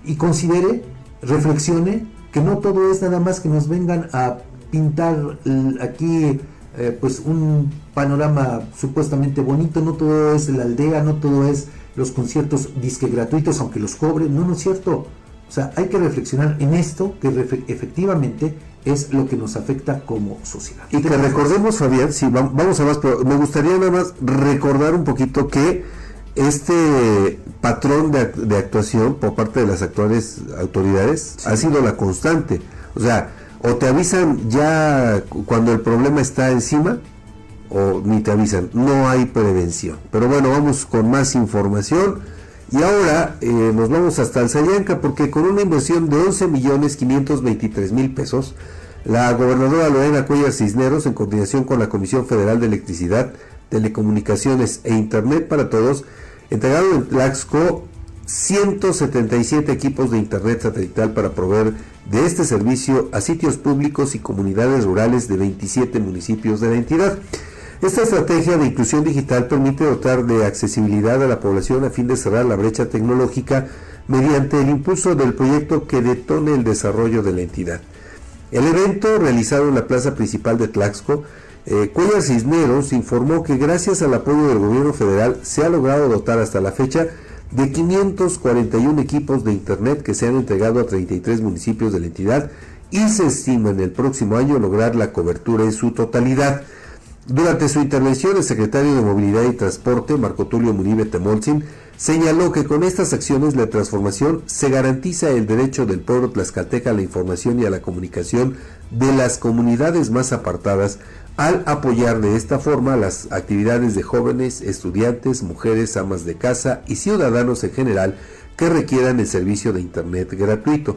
Y considere, reflexione, que no todo es nada más que nos vengan a pintar aquí eh, pues un panorama supuestamente bonito, no todo es la aldea, no todo es los conciertos disque gratuitos, aunque los cobren, no, no es cierto. O sea, hay que reflexionar en esto que efectivamente es lo que nos afecta como sociedad. Y que recordemos, Fabián, si vamos a más, pero me gustaría nada más recordar un poquito que este patrón de, actuación por parte de las actuales autoridades ha sido la constante. O sea, o te avisan ya cuando el problema está encima, o ni te avisan, no hay prevención. Pero bueno, vamos con más información. Y ahora eh, nos vamos hasta Alzayanca porque con una inversión de 11 millones 523 mil pesos, la gobernadora Lorena Cuellar Cisneros, en coordinación con la Comisión Federal de Electricidad, Telecomunicaciones e Internet para Todos, entregaron en Tlaxco 177 equipos de Internet satelital para proveer de este servicio a sitios públicos y comunidades rurales de 27 municipios de la entidad. Esta estrategia de inclusión digital permite dotar de accesibilidad a la población a fin de cerrar la brecha tecnológica mediante el impulso del proyecto que detone el desarrollo de la entidad. El evento, realizado en la plaza principal de Tlaxco, eh, Cisneros informó que gracias al apoyo del gobierno federal se ha logrado dotar hasta la fecha de 541 equipos de Internet que se han entregado a 33 municipios de la entidad y se estima en el próximo año lograr la cobertura en su totalidad. Durante su intervención, el secretario de Movilidad y Transporte, Marco Tulio Munibe Temolzin, señaló que con estas acciones la transformación se garantiza el derecho del pueblo tlaxcalteca a la información y a la comunicación de las comunidades más apartadas al apoyar de esta forma las actividades de jóvenes, estudiantes, mujeres, amas de casa y ciudadanos en general que requieran el servicio de Internet gratuito.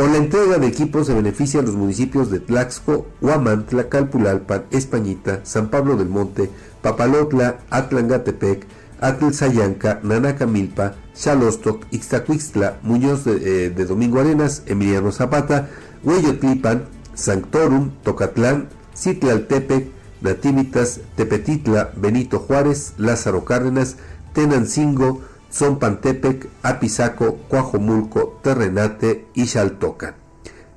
Con la entrega de equipos se benefician los municipios de Tlaxco, Huamantla, Calpulalpan, Españita, San Pablo del Monte, Papalotla, Atlangatepec, Atlzayanca, Nanacamilpa, Xalostoc, Ixtacuixtla, Muñoz de, eh, Domingo Arenas, Emiliano Zapata, Hueyotlipan, Sanctorum, Tocatlán, Citlaltepec, Nativitas, Tepetitla, Benito Juárez, Lázaro Cárdenas, Tenancingo, Zompantepec, Apizaco, Cuajomulco, Terrenate y Xaltocan.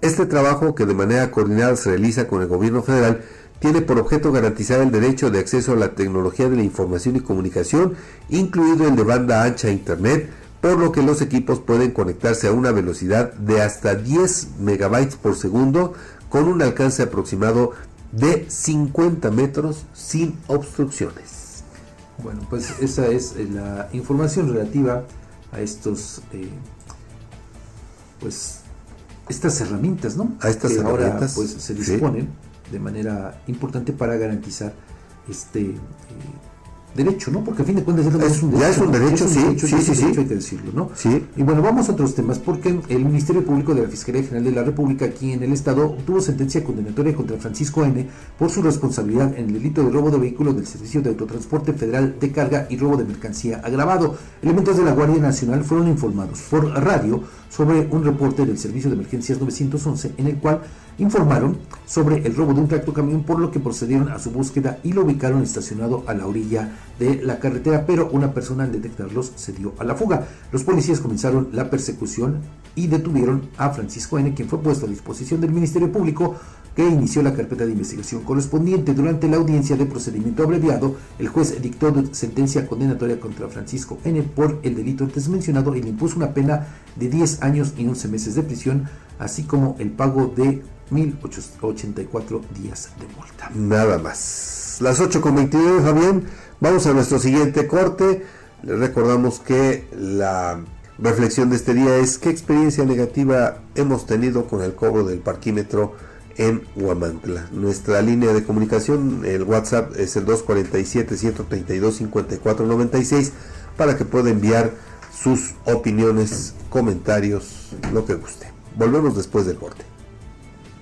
Este trabajo, que de manera coordinada se realiza con el gobierno federal, tiene por objeto garantizar el derecho de acceso a la tecnología de la información y comunicación, incluido el de banda ancha a Internet, por lo que los equipos pueden conectarse a una velocidad de hasta 10 megabytes por segundo con un alcance aproximado de 50 metros sin obstrucciones. Bueno, pues esa es eh, la información relativa a estos, eh, pues, estas herramientas, ¿no? A estas que ahora pues se disponen de manera importante para garantizar este eh, derecho, ¿no? Porque a fin de cuentas es, es un derecho. Ya es un derecho, sí, sí, sí, sí, hay que decirlo, ¿no? Sí. Y bueno, vamos a otros temas, porque el Ministerio Público de la Fiscalía General de la República aquí en el Estado obtuvo sentencia condenatoria contra Francisco N. por su responsabilidad en el delito de robo de vehículos del Servicio de Autotransporte Federal de Carga y robo de mercancía agravado. Elementos de la Guardia Nacional fueron informados por radio sobre un reporte del Servicio de Emergencias 911 en el cual informaron sobre el robo de un tractocamión por lo que procedieron a su búsqueda y lo ubicaron estacionado a la orilla de la carretera, pero una persona al detectarlos se dio a la fuga. Los policías comenzaron la persecución y detuvieron a Francisco N., quien fue puesto a disposición del Ministerio Público que inició la carpeta de investigación correspondiente. Durante la audiencia de procedimiento abreviado, el juez dictó sentencia condenatoria contra Francisco N. por el delito antes mencionado y le impuso una pena de 10 años y 11 meses de prisión, así como el pago de 1.084 días de multa. Nada más. Las 8.29, Fabián. Vamos a nuestro siguiente corte. Les recordamos que la reflexión de este día es qué experiencia negativa hemos tenido con el cobro del parquímetro en Huamantla. Nuestra línea de comunicación, el WhatsApp es el 247-132-5496 para que pueda enviar sus opiniones, comentarios, lo que guste. Volvemos después del corte.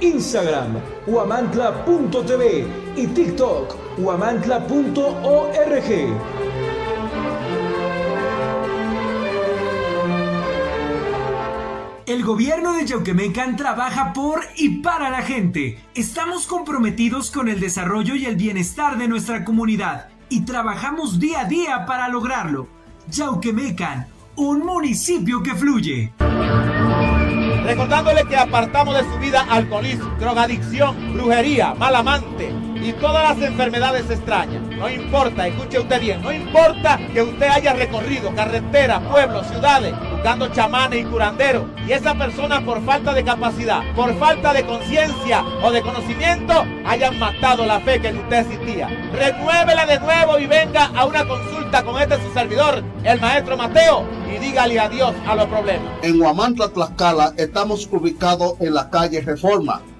Instagram, huamantla.tv y TikTok, huamantla.org. El gobierno de Yauquemecan trabaja por y para la gente. Estamos comprometidos con el desarrollo y el bienestar de nuestra comunidad y trabajamos día a día para lograrlo. Yauquemecan, un municipio que fluye. Recordándole que apartamos de su vida alcoholismo, drogadicción, brujería, mal amante y todas las enfermedades extrañas. No importa, escuche usted bien, no importa que usted haya recorrido carreteras, pueblos, ciudades, buscando chamanes y curanderos, y esa persona por falta de capacidad, por falta de conciencia o de conocimiento, hayan matado la fe que en usted existía. Renuévela de nuevo y venga a una consulta con este su servidor, el maestro Mateo, y dígale adiós a los problemas. En Huamantla, Tlaxcala, estamos ubicados en la calle Reforma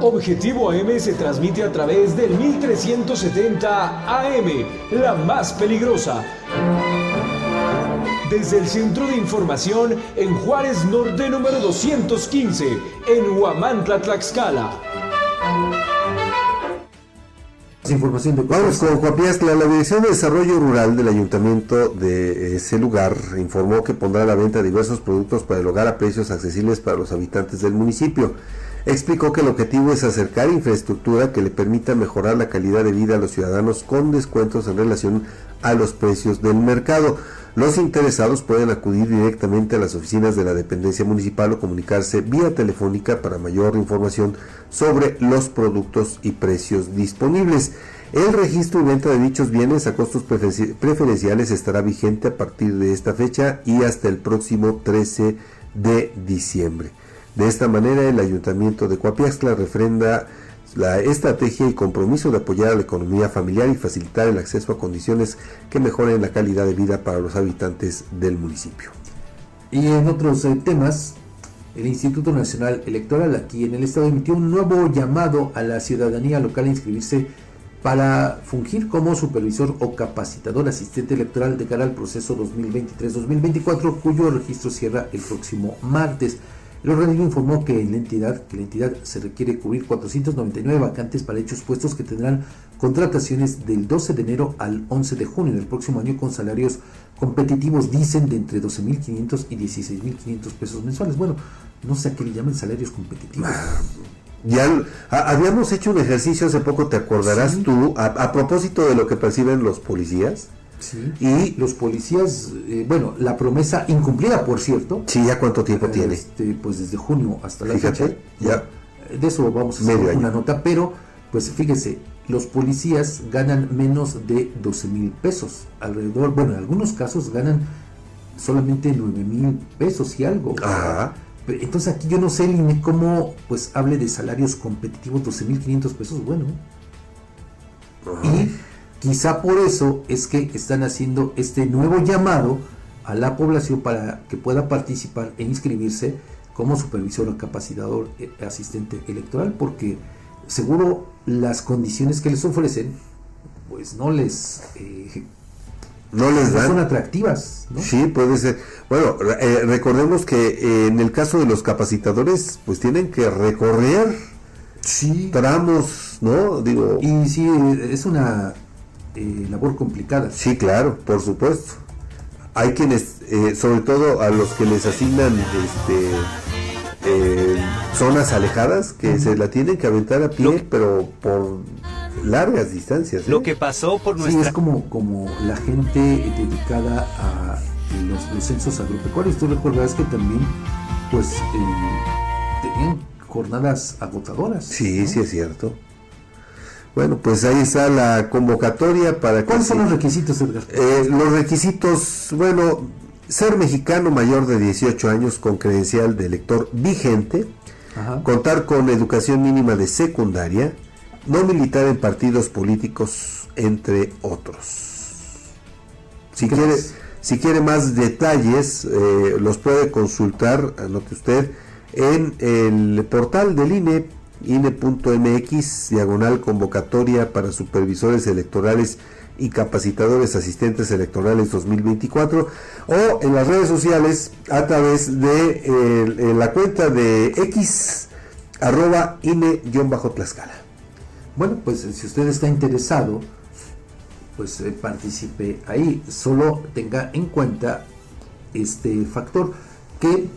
Objetivo AM se transmite a través del 1370 AM, la más peligrosa. Desde el Centro de Información en Juárez Norte número 215, en Huamantla, Tlaxcala. Información de Vamos con Coapiastla. La Dirección de Desarrollo Rural del Ayuntamiento de ese lugar informó que pondrá a la venta diversos productos para el hogar a precios accesibles para los habitantes del municipio explicó que el objetivo es acercar infraestructura que le permita mejorar la calidad de vida a los ciudadanos con descuentos en relación a los precios del mercado. Los interesados pueden acudir directamente a las oficinas de la dependencia municipal o comunicarse vía telefónica para mayor información sobre los productos y precios disponibles. El registro y venta de dichos bienes a costos preferenciales estará vigente a partir de esta fecha y hasta el próximo 13 de diciembre. De esta manera, el Ayuntamiento de Coapiaxtla refrenda la estrategia y compromiso de apoyar a la economía familiar y facilitar el acceso a condiciones que mejoren la calidad de vida para los habitantes del municipio. Y en otros eh, temas, el Instituto Nacional Electoral aquí en el estado emitió un nuevo llamado a la ciudadanía local a inscribirse para fungir como supervisor o capacitador asistente electoral de cara al proceso 2023-2024, cuyo registro cierra el próximo martes. El organismo informó que la entidad, que la entidad se requiere cubrir 499 vacantes para hechos puestos que tendrán contrataciones del 12 de enero al 11 de junio del próximo año con salarios competitivos, dicen, de entre 12.500 y 16.500 pesos mensuales. Bueno, no sé a qué le llaman salarios competitivos. Ah, ya habíamos hecho un ejercicio hace poco, ¿te acordarás tú? a propósito de lo que perciben los policías y los policías, eh, bueno, la promesa incumplida, por cierto. Sí, ¿ya cuánto tiempo tiene? Este, pues desde junio hasta la fecha. Ya. De eso vamos a hacer una nota, pero pues fíjense, los policías ganan menos de 12 mil pesos. Alrededor, bueno, en algunos casos ganan solamente 9 mil pesos y algo. Pero, entonces aquí yo no sé el INE cómo pues hable de salarios competitivos 12.500 pesos, bueno. Y quizá por eso es que están haciendo este nuevo llamado a la población para que pueda participar e inscribirse como supervisor o capacitador eh, asistente electoral, porque seguro las condiciones que les ofrecen pues no les eh, no les dan. son atractivas. ¿no? Sí, puede ser. Bueno, eh, recordemos que en el caso de los capacitadores, pues tienen que recorrer tramos, ¿no? Digo. Y sí, es una eh, labor complicada. Sí, claro, por supuesto. Hay quienes, eh, sobre todo a los que les asignan este, eh, zonas alejadas, que se la tienen que aventar a pie, pero por largas distancias. ¿eh? Lo que pasó por Sí, nuestra... es como, como la gente dedicada a los, los censos agropecuarios. Tú recordarás que también, pues, eh, tenían jornadas agotadoras. Sí, sí es cierto. Bueno, pues ahí está la convocatoria para. ¿Cuáles son se- los requisitos, Edgar? Eh, los requisitos, bueno, ser mexicano mayor de 18 años con credencial de elector vigente, Ajá. contar con educación mínima de secundaria, no militar en partidos políticos, entre otros. Si ¿Qué quiere, más? si quiere más detalles, eh, los puede consultar, anote usted, en el portal del INE, INE.mx, diagonal convocatoria para supervisores electorales y capacitadores asistentes electorales 2024 o en las redes sociales a través de eh, la cuenta de X arroba INE-Tlaxcala. Bueno, pues si usted está interesado, pues eh, participe ahí. Solo tenga en cuenta este factor que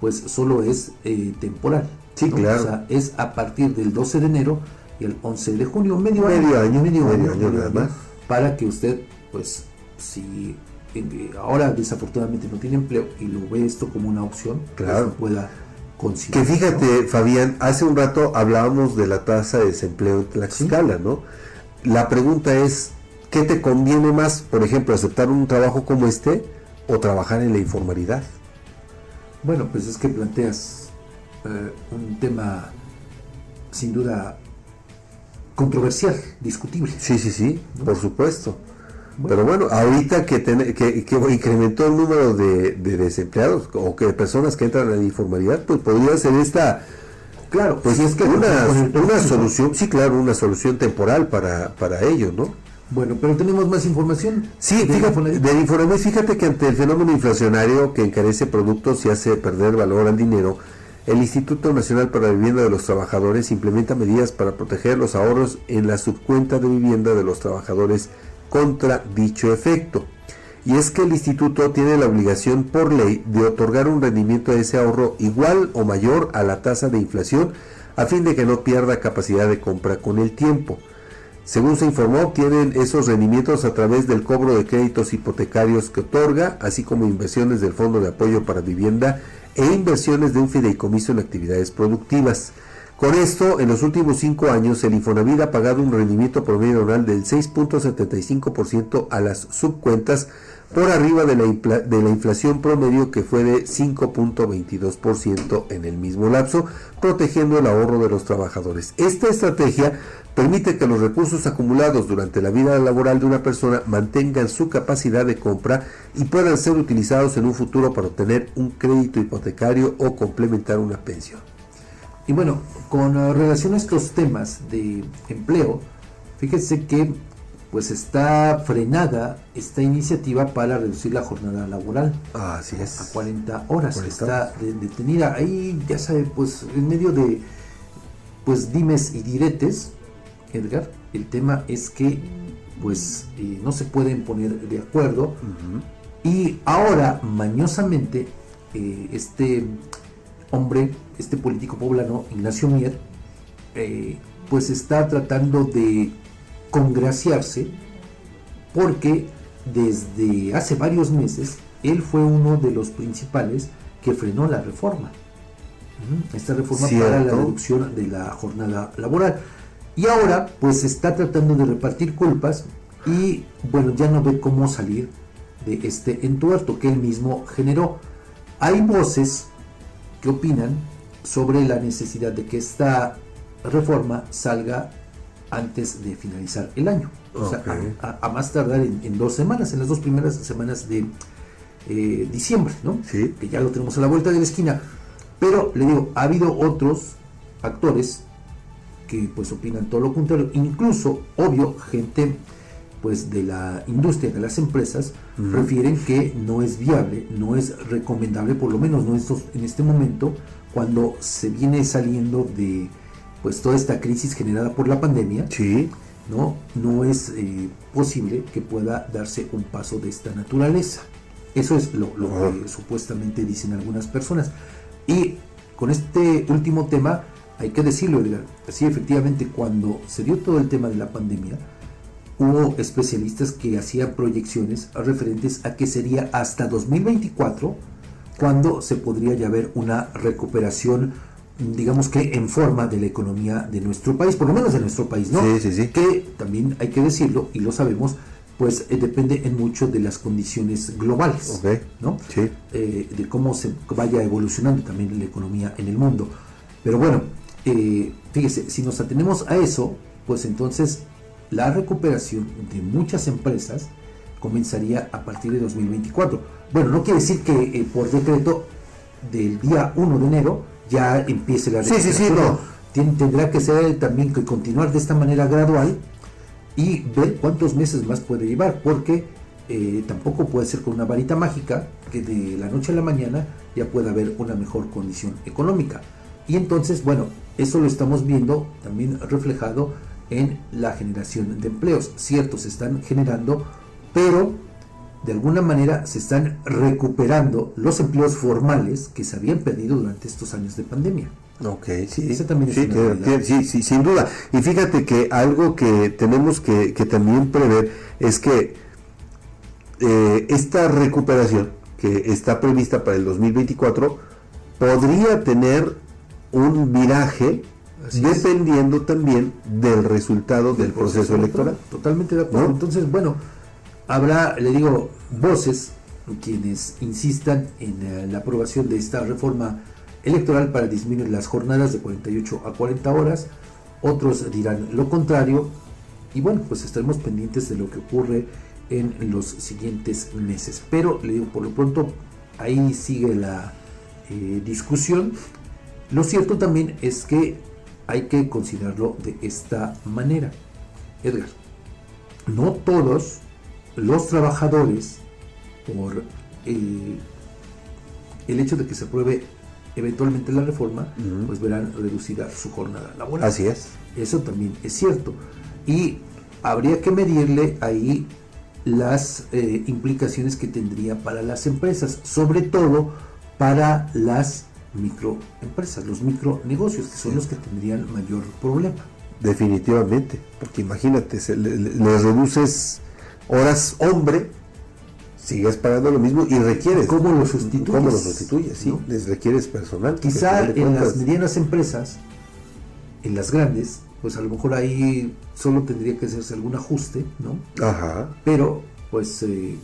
pues solo es eh, temporal. Sí, claro. O sea, es a partir del 12 de enero y el 11 de junio, medio, Medio año, medio, medio año, año año, más. para que usted, pues, si eh, ahora desafortunadamente no tiene empleo y lo ve esto como una opción, pues, Claro. lo pueda Que considerar. fíjate, Fabián, hace un rato hablábamos de la tasa de desempleo en Tlaxcala, ¿no? La pregunta es, ¿qué te conviene más, por ejemplo, aceptar un trabajo como este o trabajar en la informalidad? Bueno, pues es que planteas eh, un tema sin duda controversial, discutible. Sí, sí, sí, por supuesto. Pero bueno, ahorita que, ten- que, que incrementó el número de, de desempleados o que personas que entran en la informalidad, pues podría ser esta, claro, pues es que una, el una solución, sí, claro, una solución temporal para, para ello, ¿no? Bueno, pero tenemos más información. Sí, de fíjate, del Infonavit, fíjate que ante el fenómeno inflacionario que encarece productos y hace perder valor al dinero, el Instituto Nacional para la Vivienda de los Trabajadores implementa medidas para proteger los ahorros en la subcuenta de vivienda de los trabajadores contra dicho efecto. Y es que el instituto tiene la obligación por ley de otorgar un rendimiento de ese ahorro igual o mayor a la tasa de inflación a fin de que no pierda capacidad de compra con el tiempo. Según se informó, obtienen esos rendimientos a través del cobro de créditos hipotecarios que otorga, así como inversiones del Fondo de Apoyo para Vivienda e inversiones de un fideicomiso en actividades productivas. Con esto, en los últimos cinco años, el Infonavit ha pagado un rendimiento promedio anual del 6.75% a las subcuentas, por arriba de la, de la inflación promedio que fue de 5.22% en el mismo lapso, protegiendo el ahorro de los trabajadores. Esta estrategia permite que los recursos acumulados durante la vida laboral de una persona mantengan su capacidad de compra y puedan ser utilizados en un futuro para obtener un crédito hipotecario o complementar una pensión. Y bueno, con relación a estos temas de empleo, fíjese que pues está frenada esta iniciativa para reducir la jornada laboral Así es. a 40 horas. 40 está de- detenida ahí, ya sabe, pues en medio de pues dimes y diretes, Edgar, el tema es que pues eh, no se pueden poner de acuerdo y ahora mañosamente eh, este hombre, este político poblano, Ignacio Mier, eh, pues está tratando de congraciarse porque desde hace varios meses él fue uno de los principales que frenó la reforma. Esta reforma para la reducción de la jornada laboral. Y ahora pues está tratando de repartir culpas y bueno, ya no ve cómo salir de este entuerto que él mismo generó. Hay voces qué opinan sobre la necesidad de que esta reforma salga antes de finalizar el año. O sea, a, más tardar en, en dos semanas, en las dos primeras semanas de eh, diciembre, ¿no? Que ya lo tenemos a la vuelta de la esquina. Pero le digo, ha habido otros actores que pues opinan todo lo contrario, incluso, obvio, gente pues de la industria, de las empresas, Ujú. refieren que no es viable, no es recomendable, por lo menos no estos, en este momento, cuando se viene saliendo de pues toda esta crisis generada por la pandemia, no, no es eh, posible que pueda darse un paso de esta naturaleza. Eso es lo, lo que supuestamente dicen algunas personas. Y con este último tema, hay que decirlo, Edgar, sí, efectivamente, cuando se dio todo el tema de la pandemia, hubo especialistas que hacían proyecciones referentes a que sería hasta 2024 cuando se podría ya ver una recuperación, digamos que en forma de la economía de nuestro país, por lo menos de nuestro país, ¿no? Sí, sí, sí. Que también hay que decirlo, y lo sabemos, pues eh, depende en mucho de las condiciones globales, ¿no? Eh, de cómo se vaya evolucionando también la economía en el mundo. Pero bueno, eh, fíjese, si nos atenemos a eso, pues entonces la recuperación de muchas empresas comenzaría a partir de 2024. Bueno, no quiere decir que eh, por decreto del día 1 de enero ya empiece la Sí, sí, sí, recuperación. no. Tien- tendrá que ser también que continuar de esta manera gradual y ver cuántos meses más puede llevar, porque eh, tampoco puede ser con una varita mágica que de la noche a la mañana ya pueda haber una mejor condición económica. Y entonces, bueno, eso lo estamos viendo también reflejado en la generación de empleos. Cierto, se están generando, pero de alguna manera se están recuperando los empleos formales que se habían perdido durante estos años de pandemia. Ok, sí. Esa también es sí, que- que- sí, sí, sin duda. Y fíjate que algo que tenemos que, que también prever es que eh, esta recuperación que está prevista para el 2024 podría tener un viraje dependiendo también del resultado del proceso electoral. Totalmente de acuerdo. ¿No? Entonces, bueno, habrá, le digo, voces quienes insistan en eh, la aprobación de esta reforma electoral para disminuir las jornadas de 48 a 40 horas. Otros dirán lo contrario. Y bueno, pues estaremos pendientes de lo que ocurre en los siguientes meses. Pero le digo, por lo pronto, ahí sigue la eh, discusión. Lo cierto también es que hay que considerarlo de esta manera. Edgar, no todos los trabajadores, por eh, el hecho de que se apruebe eventualmente la reforma, pues verán reducida su jornada laboral. Así es. Eso también es cierto. Y habría que medirle ahí las eh, implicaciones que tendría para las empresas, sobre todo para las microempresas, los micronegocios, que son los que tendrían mayor problema. Definitivamente, porque imagínate, se le, reduces horas hombre, sigues pagando lo mismo y requieres. ¿Cómo lo sustituyes? ¿Cómo lo sustituyes? Sí, les requieres personal. Quizá en las medianas empresas, en las grandes, pues a lo mejor ahí solo tendría que hacerse algún ajuste, ¿no? Ajá. Pero, pues, eh,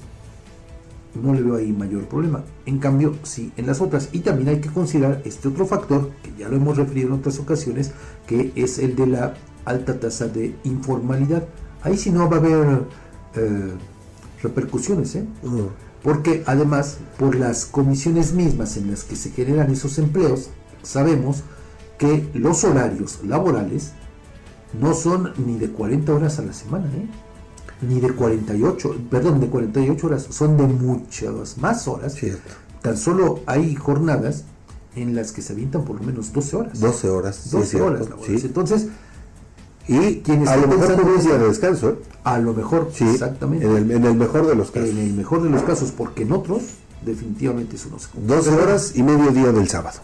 no le veo ahí mayor problema. En cambio, sí, en las otras. Y también hay que considerar este otro factor, que ya lo hemos referido en otras ocasiones, que es el de la alta tasa de informalidad. Ahí sí no va a haber eh, repercusiones, ¿eh? Porque además, por las comisiones mismas en las que se generan esos empleos, sabemos que los horarios laborales no son ni de 40 horas a la semana, ¿eh? Ni de 48, perdón, de 48 horas, son de muchas más horas. Tan solo hay jornadas en las que se avientan por lo menos 12 horas. 12 horas. sí, 12 es cierto, horas sí. Entonces, y quienes a lo mejor con un día de descanso, ¿eh? A lo mejor, Sí, exactamente. en el- en el mejor de los casos. En el mejor de los casos, porque en otros, definitivamente eso no se cumple. 12 horas y medio día del sábado.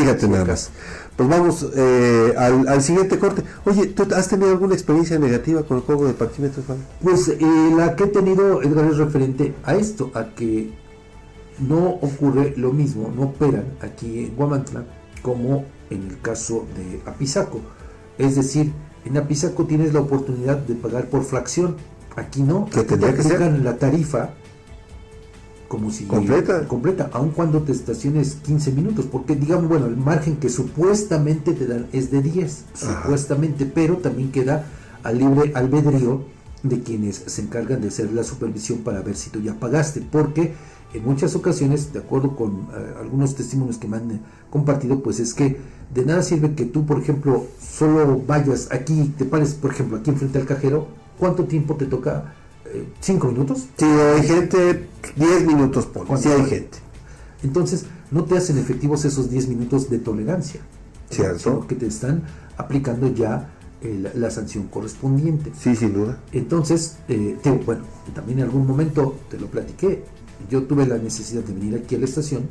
Fíjate nada más. Pues vamos eh, al, al siguiente corte. Oye, ¿tú has tenido alguna experiencia negativa con el juego de parquímetros? Pues eh, la que he tenido, Edgar, es referente a esto, a que no ocurre lo mismo, no operan aquí en Guamantla como en el caso de Apizaco. Es decir, en Apizaco tienes la oportunidad de pagar por fracción, aquí no, Que aquí te que ser. aplican la tarifa como si Completa. completa, aun cuando te estaciones 15 minutos, porque digamos, bueno, el margen que supuestamente te dan es de 10, Ajá. supuestamente, pero también queda al libre albedrío de quienes se encargan de hacer la supervisión para ver si tú ya pagaste, porque en muchas ocasiones, de acuerdo con eh, algunos testimonios que me han eh, compartido, pues es que de nada sirve que tú, por ejemplo, solo vayas aquí, te pares, por ejemplo, aquí enfrente al cajero, ¿cuánto tiempo te toca? ¿Cinco minutos? Sí, hay gente, 10 minutos por. Sí, hay gente. Entonces, no te hacen efectivos esos 10 minutos de tolerancia. Cierto. Sino que te están aplicando ya eh, la, la sanción correspondiente. Sí, sin duda. Entonces, eh, te- bueno, también en algún momento te lo platiqué. Yo tuve la necesidad de venir aquí a la estación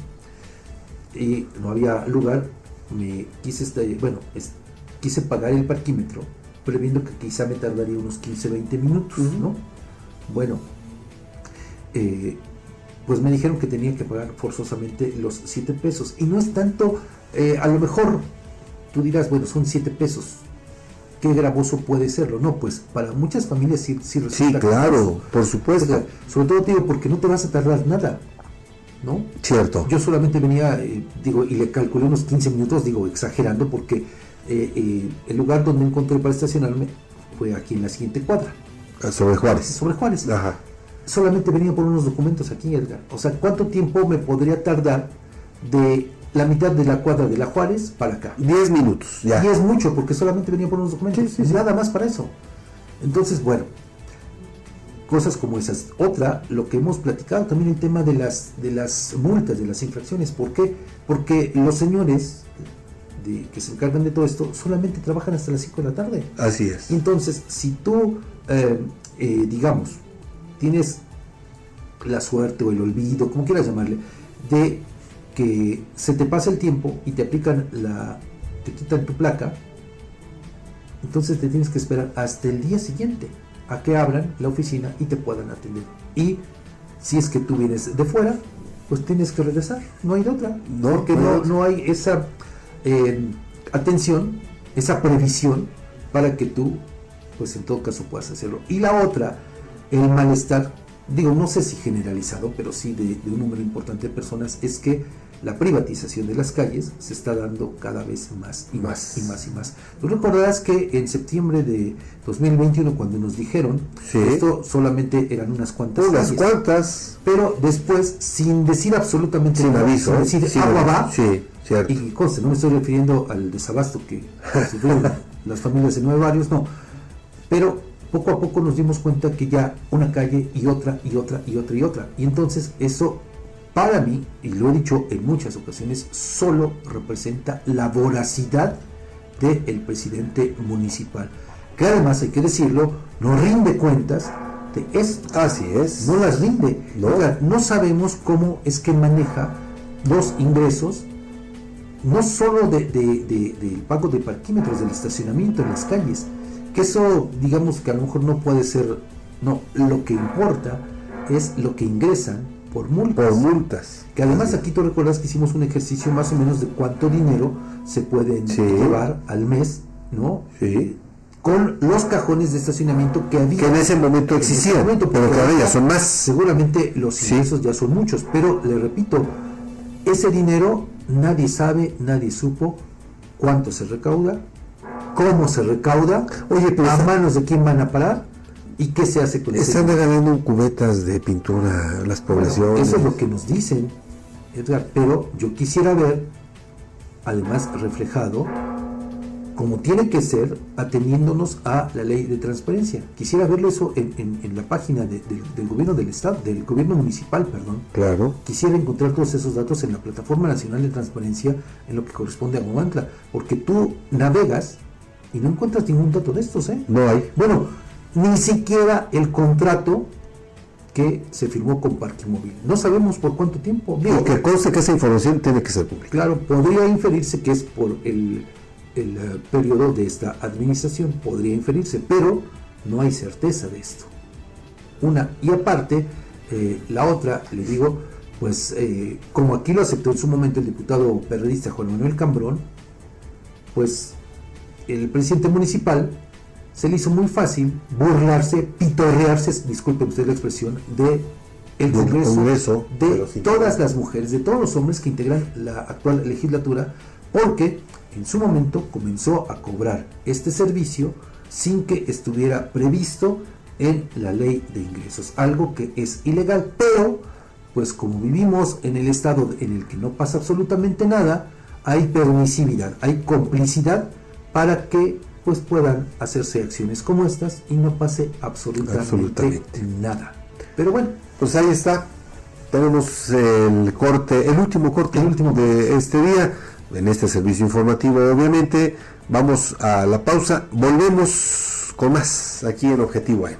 y no había lugar. Me quise, este- bueno, es- quise pagar el parquímetro, previendo que quizá me tardaría unos 15, 20 minutos, ¿no? Bueno, eh, pues me dijeron que tenía que pagar forzosamente los 7 pesos. Y no es tanto, eh, a lo mejor tú dirás, bueno, son 7 pesos. Qué gravoso puede serlo. No, pues para muchas familias sí, sí Sí, resulta claro, gravoso. por supuesto. O sea, sobre todo, digo, porque no te vas a tardar nada. ¿No? Cierto. Yo solamente venía, eh, digo, y le calculé unos 15 minutos, digo, exagerando, porque eh, el lugar donde encontré para estacionarme fue aquí en la siguiente cuadra. Sobre Juárez. Sobre Juárez. Ajá. Solamente venía por unos documentos aquí, Edgar. O sea, ¿cuánto tiempo me podría tardar de la mitad de la cuadra de la Juárez para acá? 10 minutos, ya. Y es mucho, porque solamente venía por unos documentos. Nada más para eso. Entonces, bueno, cosas como esas. Otra, lo que hemos platicado también el tema de las de las multas, de las infracciones. ¿Por qué? Porque los señores de- que se encargan de todo esto solamente trabajan hasta las 5 de la tarde. Así es. Entonces, si tú, eh, eh, digamos, tienes la suerte o el olvido, como quieras llamarle, de que se te pasa el tiempo y te aplican la, te quitan tu placa, entonces te tienes que esperar hasta el día siguiente a que abran la oficina y te puedan atender. Y si es que tú vienes de fuera, pues tienes que regresar, no hay de otra, No, porque no no hay esa eh, atención, esa previsión para que tú, pues en todo caso puedas hacerlo. Y la otra, el malestar, digo, no sé si generalizado, pero sí de, de un número importante de personas, es que la privatización de las calles se está dando cada vez más y más, y más y más. Tú recordarás que en septiembre de 2021, cuando nos dijeron Sí. esto solamente eran unas cuantas Unas calles, cuantas. pero después, sin decir absolutamente Sin nada, aviso, sin decir Sin agua aviso. va, Sí, cierto. y conste, no me estoy refiriendo al desabasto que sufrieron las familias de nueve barrios, no. Pero poco a poco nos dimos cuenta que ya una calle y otra y otra y otra y otra. Y entonces eso, para mí, y lo he dicho en muchas ocasiones, solo representa la voracidad del presidente municipal. Que además, hay que decirlo, no rinde cuentas de esto. Así es. No las rinde. No. Oiga, no sabemos cómo es que maneja los ingresos no solo de, de- de- del pago de parquímetros, del estacionamiento en las calles, que eso digamos que a lo mejor no puede ser, no, lo que importa es lo que ingresan por multas. Por multas. Que además aquí tú recuerdas que hicimos un ejercicio más o menos de cuánto dinero se pueden Sí. llevar al mes, ¿no? Sí. Con los cajones de estacionamiento que había. Que en ese momento existían, momento, pero ya ahorita son más. Seguramente los ingresos ya son muchos, pero le repito, ese dinero nadie sabe, nadie supo cuánto se recauda, cómo se recauda, Oye, pero a manos de quién van a parar y qué se hace con ese Están regalando cubetas de pintura a las Bueno, poblaciones. eso es lo que nos dicen, Edgar, pero yo quisiera ver, además reflejado, como tiene que ser, ateniéndonos a la ley de transparencia. Quisiera verlo eso en, en- en la página de- del- del gobierno del estado, del gobierno municipal, perdón. Claro. Quisiera encontrar todos esos datos en la plataforma nacional de transparencia en lo que corresponde a Guamantla, porque tú navegas y no encuentras ningún dato de estos, ¿eh? No hay. Bueno, ni siquiera el contrato que se firmó con Parque Móvil. No sabemos por cuánto tiempo. Digo, que conste que esa información tiene que ser pública. Claro, podría inferirse que es por el, el, eh, periodo de esta administración, podría inferirse, pero no hay certeza de esto. Una, y aparte, eh, la otra, le digo, pues eh, como aquí lo aceptó en su momento el diputado periodista Juan Manuel Cambrón, pues el presidente municipal se le hizo muy fácil burlarse, pitorrearse, disculpen ustedes la expresión, de el Congreso, Congreso, de todas las mujeres, de todos los hombres que integran la actual legislatura, porque en su momento comenzó a cobrar este servicio sin que estuviera previsto en la ley de ingresos, algo que es ilegal, pero pues como vivimos en el estado en el que no pasa absolutamente nada, hay permisividad, hay complicidad para que pues puedan hacerse acciones como estas y no pase absolutamente, Absolutamente. nada. Pero bueno, Pues ahí está. Tenemos el corte, el último corte último de este día, en este servicio informativo, obviamente. Vamos a la pausa. Volvemos con más aquí en Objetivo AM.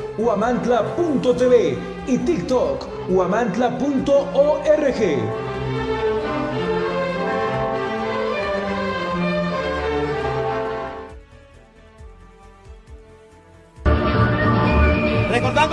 huamantla.tv y TikTok, huamantla.org.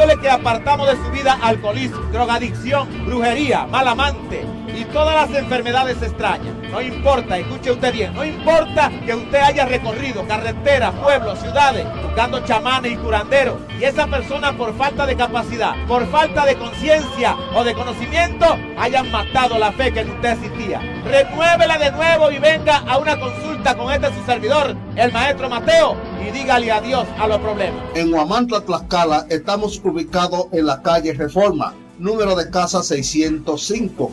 Que apartamos de su vida alcoholismo, drogadicción, brujería, mal amante y todas las enfermedades extrañas. No importa, escuche usted bien, no importa que usted haya recorrido carreteras, pueblos, ciudades, buscando chamanes y curanderos, y esa persona por falta de capacidad, por falta de conciencia o de conocimiento, hayan matado la fe que en usted existía. Renuévela de nuevo y venga a una consulta con este su servidor, el maestro Mateo, y dígale adiós a los problemas. En Huamantla, Tlaxcala, estamos en la calle Reforma, número de casa 605,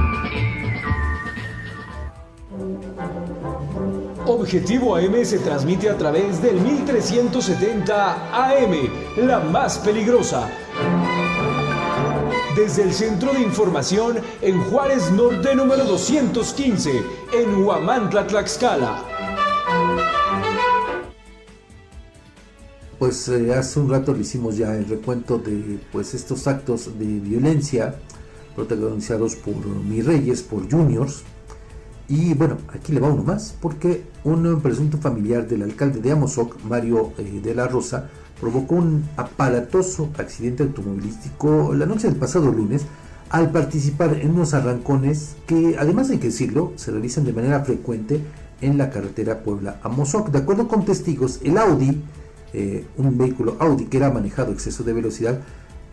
Objetivo AM se transmite a través del 1370 AM, la más peligrosa. Desde el Centro de Información en Juárez Norte número 215, en Huamantla, Tlaxcala. pues eh, hace un rato le hicimos ya el recuento de pues estos actos de violencia protagonizados por mis reyes, por juniors. Y bueno, aquí le va uno más, porque un presunto familiar del alcalde de Amozoc, Mario eh, de la Rosa, provocó un aparatoso accidente automovilístico la noche del pasado lunes al participar en unos arrancones que, además hay que decirlo, se realizan de manera frecuente en la carretera Puebla-Amozoc. De acuerdo con testigos, el Audi, eh, un vehículo Audi que era manejado exceso de velocidad,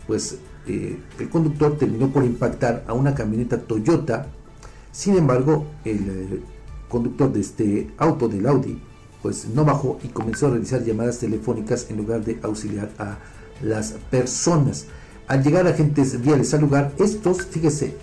pues eh, el conductor terminó por impactar a una camioneta Toyota. Sin embargo, el eh, conductor de este auto del Audi, pues no bajó y comenzó a realizar llamadas telefónicas en lugar de auxiliar a las personas. Al llegar agentes viales al lugar, estos, fíjese,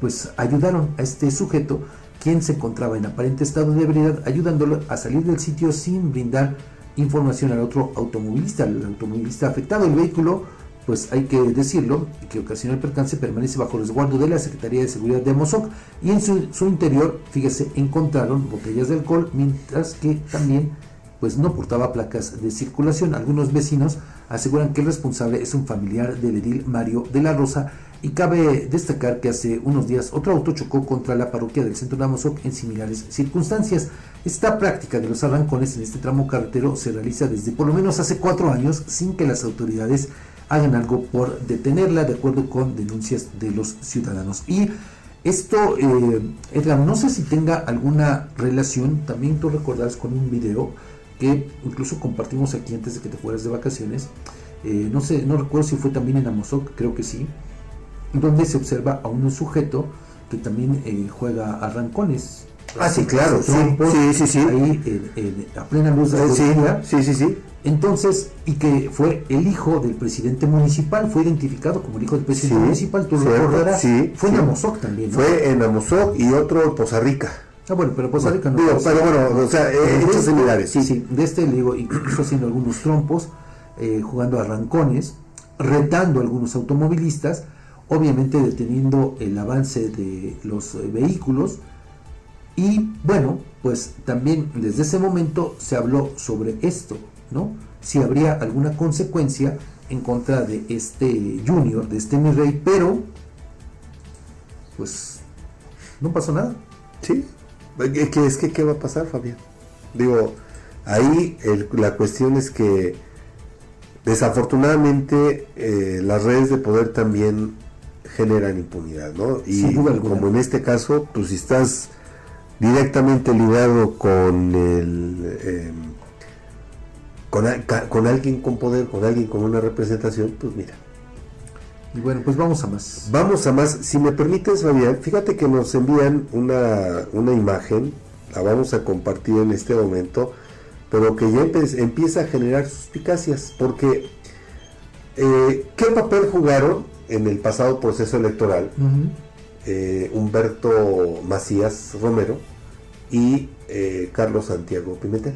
pues ayudaron a este sujeto, quien se encontraba en aparente estado de ebriedad, ayudándolo a salir del sitio sin brindar información al otro automovilista, al automovilista afectado. El vehículo, pues hay que decirlo, que ocasionó el percance, permanece bajo resguardo de la Secretaría de Seguridad de Mozoc y en su, su interior, fíjese, encontraron botellas de alcohol, mientras que también pues no portaba placas de circulación. Algunos vecinos aseguran que el responsable es un familiar del edil Mario de la Rosa y cabe destacar que hace unos días otro auto chocó contra la parroquia del centro de Amozoc en similares circunstancias. Esta práctica de los arrancones en este tramo carretero se realiza desde por lo menos hace cuatro años sin que las autoridades hagan algo por detenerla de acuerdo con denuncias de los ciudadanos. Y esto, eh, Edgar, no sé si tenga alguna relación, también tú recordarás con un video que incluso compartimos aquí antes de que te fueras de vacaciones. Eh, no sé, no recuerdo si fue también en Amozoc, creo que sí, donde se observa a un sujeto que también eh, juega arrancones. Ah, sí, claro, sí, trompos, sí, sí, sí. Ahí en- en- a plena luz de Eh, sí, sí, sí, sí. Entonces, y que fue el hijo del presidente municipal, fue identificado como el hijo del presidente Sí, municipal, tú lo recordarás. sí, fue sí. en Amozoc también, ¿no? Fue en Amozoc y otro en Poza Rica. Ah, bueno, pero Poza Rica no. Digo, pero bueno, o sea, eh, hechos este- similares. Sí, sí, de este le digo, incluso haciendo algunos trompos, eh, jugando a arrancones, retando a algunos automovilistas, obviamente deteniendo el avance de los eh, vehículos. Y bueno, pues también desde ese momento se habló sobre esto, ¿no? Si habría alguna consecuencia en contra de este Junior, de este mi rey, pero pues no pasó nada. Sí, es que, es que ¿qué va a pasar, Fabián? Digo, ahí el- la cuestión es que desafortunadamente eh, las redes de poder también generan impunidad, ¿no? Y como en este caso, pues si estás directamente ligado con el... eh, con, con alguien con poder, con alguien con una representación, pues mira. Y bueno, pues vamos a más. Vamos a más. Si me permites, Fabián, fíjate que nos envían una, una imagen, la vamos a compartir en este momento, pero que ya empieza a generar suspicacias, porque eh, ¿qué papel jugaron en el pasado proceso electoral eh, Humberto Macías Romero y eh, Carlos Santiago Pimentel?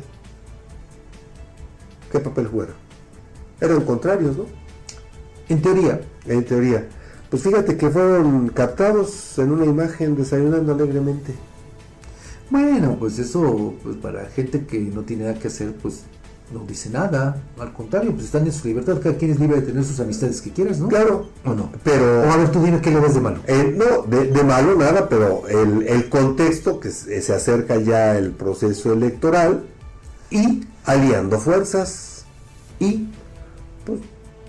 ¿Qué papel jugaron? Eran contrarios, ¿no? En teoría. En teoría. Pues fíjate que fueron captados en una imagen desayunando alegremente. Bueno, pues eso, pues para gente que no tiene nada que hacer, pues no dice nada. Al contrario, pues están en su libertad. Cada quien es libre de tener sus amistades que quieras, ¿no? Claro. ¿O no? Pero. O a ver, tú dime qué le ves de malo. Eh, no, de, de malo nada, pero el, el contexto que se, se acerca ya el proceso electoral y aliando fuerzas. Y pues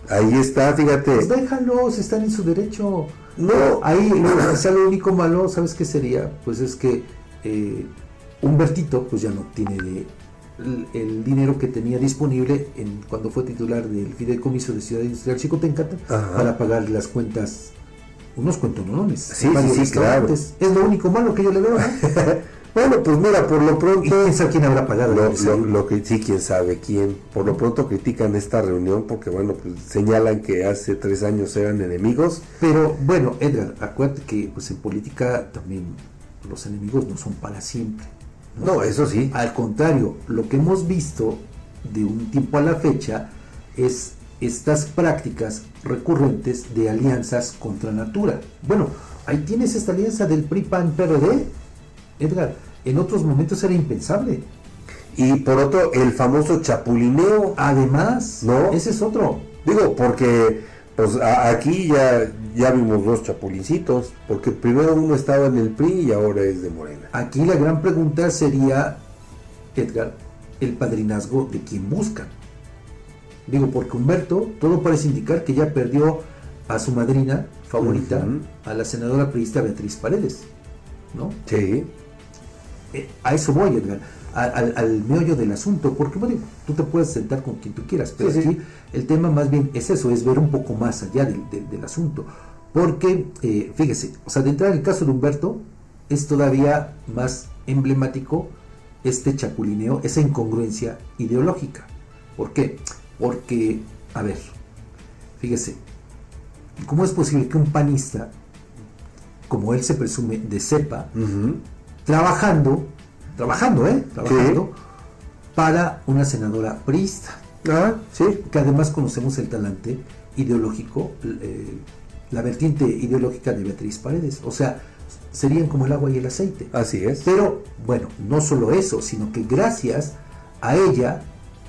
ahí está, fíjate. Pues déjalos, están en su derecho. No. Ahí, lo, quizá lo único malo, ¿sabes qué sería? Pues es que eh, Humbertito, pues ya no tiene de- el, el dinero que tenía disponible en, cuando fue titular del Fideicomiso de Ciudad Industrial Chicotencata Ajá. para pagar las cuentas, unos cuentonones. Sí, sí, sí, claro. Es lo único malo que yo le veo, ¿no? Bueno, pues mira, por lo pronto. ¿Y quién sabe quién habrá pagado? Lo, lo- lo que sí, quién sabe quién. Por lo pronto critican esta reunión porque, bueno, pues señalan que hace tres años eran enemigos. Pero bueno, Edgar, acuérdate que pues en política también los enemigos no son para siempre. No, eso sí. Al contrario, lo que hemos visto de un tiempo a la fecha es estas prácticas recurrentes de alianzas contra natura. Bueno, ahí tienes esta alianza del PRI PAN PRD, Edgar. En otros momentos era impensable. Y por otro, el famoso chapulineo. Además, ¿no? ese es otro. Digo, porque pues a- aquí ya, ya vimos dos chapulincitos, porque primero uno estaba en el PRI y ahora es de Morena. Aquí la gran pregunta sería, Edgar, el padrinazgo de quién buscan. Digo, porque Humberto, todo parece indicar que ya perdió a su madrina favorita, a la senadora priista Beatriz Paredes, ¿no? Sí. Eh, a eso voy, Edgar, a- al, al meollo del asunto, porque bueno, tú te puedes sentar con quien tú quieras, pero Sí, sí. aquí el tema más bien es eso, es ver un poco más allá del, del- del asunto. Porque, eh, fíjese, o sea, de entrar en el caso de Humberto, es todavía más emblemático este chapulineo, esa incongruencia ideológica. ¿Por qué? Porque, a ver, fíjese, ¿cómo es posible que un panista, como él se presume, de cepa, trabajando, trabajando, ¿eh? Trabajando para una senadora priista. Ah, sí. Que además conocemos el talante ideológico, eh, la vertiente ideológica de Beatriz Paredes. O sea, serían como el agua y el aceite. Así es. Pero, bueno, no solo eso, sino que gracias a ella,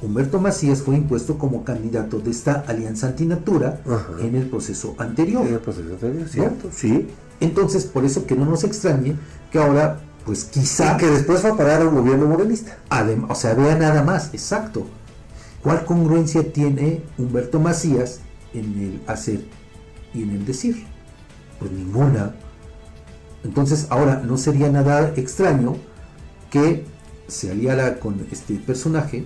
Humberto Macías fue impuesto como candidato de esta alianza antinatura Ajá. en el proceso anterior. En el proceso anterior, ¿no? ¿cierto? Sí. Entonces, por eso que no nos extrañe que ahora, pues quizá... Y que después va a parar a un gobierno morenista. Adem- o sea, vea nada más, exacto. ¿Cuál congruencia tiene Humberto Macías en el hacer y en el decir? Pues ninguna. Entonces, ahora no sería nada extraño que se aliara con este personaje.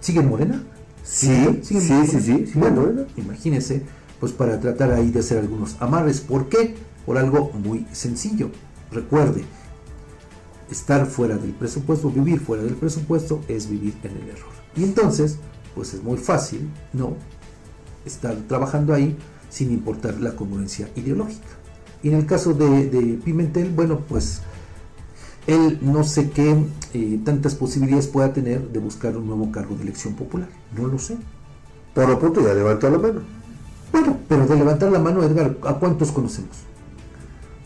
¿Sigue en Morena? Sí, ¿Sigue en sí, sí, sí, sigue en Bueno, Morena. imagínense, pues para tratar ahí de hacer algunos amarres. ¿Por qué? Por algo muy sencillo. Recuerde, estar fuera del presupuesto, vivir fuera del presupuesto es vivir en el error. Y entonces, pues es muy fácil, ¿no? Estar trabajando ahí sin importar la congruencia ideológica. Y en el caso de, de Pimentel, bueno, pues él no sé qué eh, tantas posibilidades pueda tener de buscar un nuevo cargo de elección popular. No lo sé. Por lo pronto ya levantó la mano. Bueno, pero de levantar la mano, Edgar, ¿a cuántos conocemos?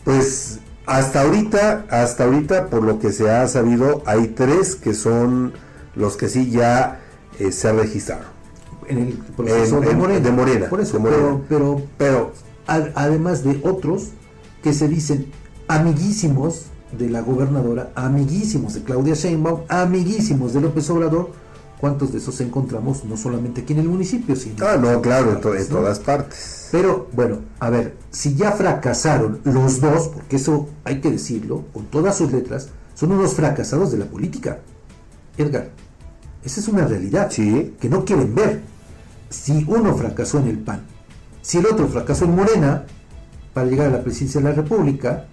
Pues hasta ahorita, hasta ahorita, por lo que se ha sabido, hay tres que son los que sí ya eh, se registraron. En el proceso de, Morena. de Morena. Por eso, de Morena. pero, pero, además de otros que se dicen amiguísimos de la gobernadora, amiguísimos de Claudia Sheinbaum, amiguísimos de López Obrador, ¿cuántos de esos encontramos no solamente aquí en el municipio, sino Ah, no, claro, en, todas partes. Pero bueno, a ver, si ya fracasaron los dos, porque eso hay que decirlo, con todas sus letras, son unos fracasados de la política. Edgar, esa es una realidad que no quieren ver. Si uno fracasó en el PAN, si el otro fracasó en Morena para llegar a la presidencia de la República,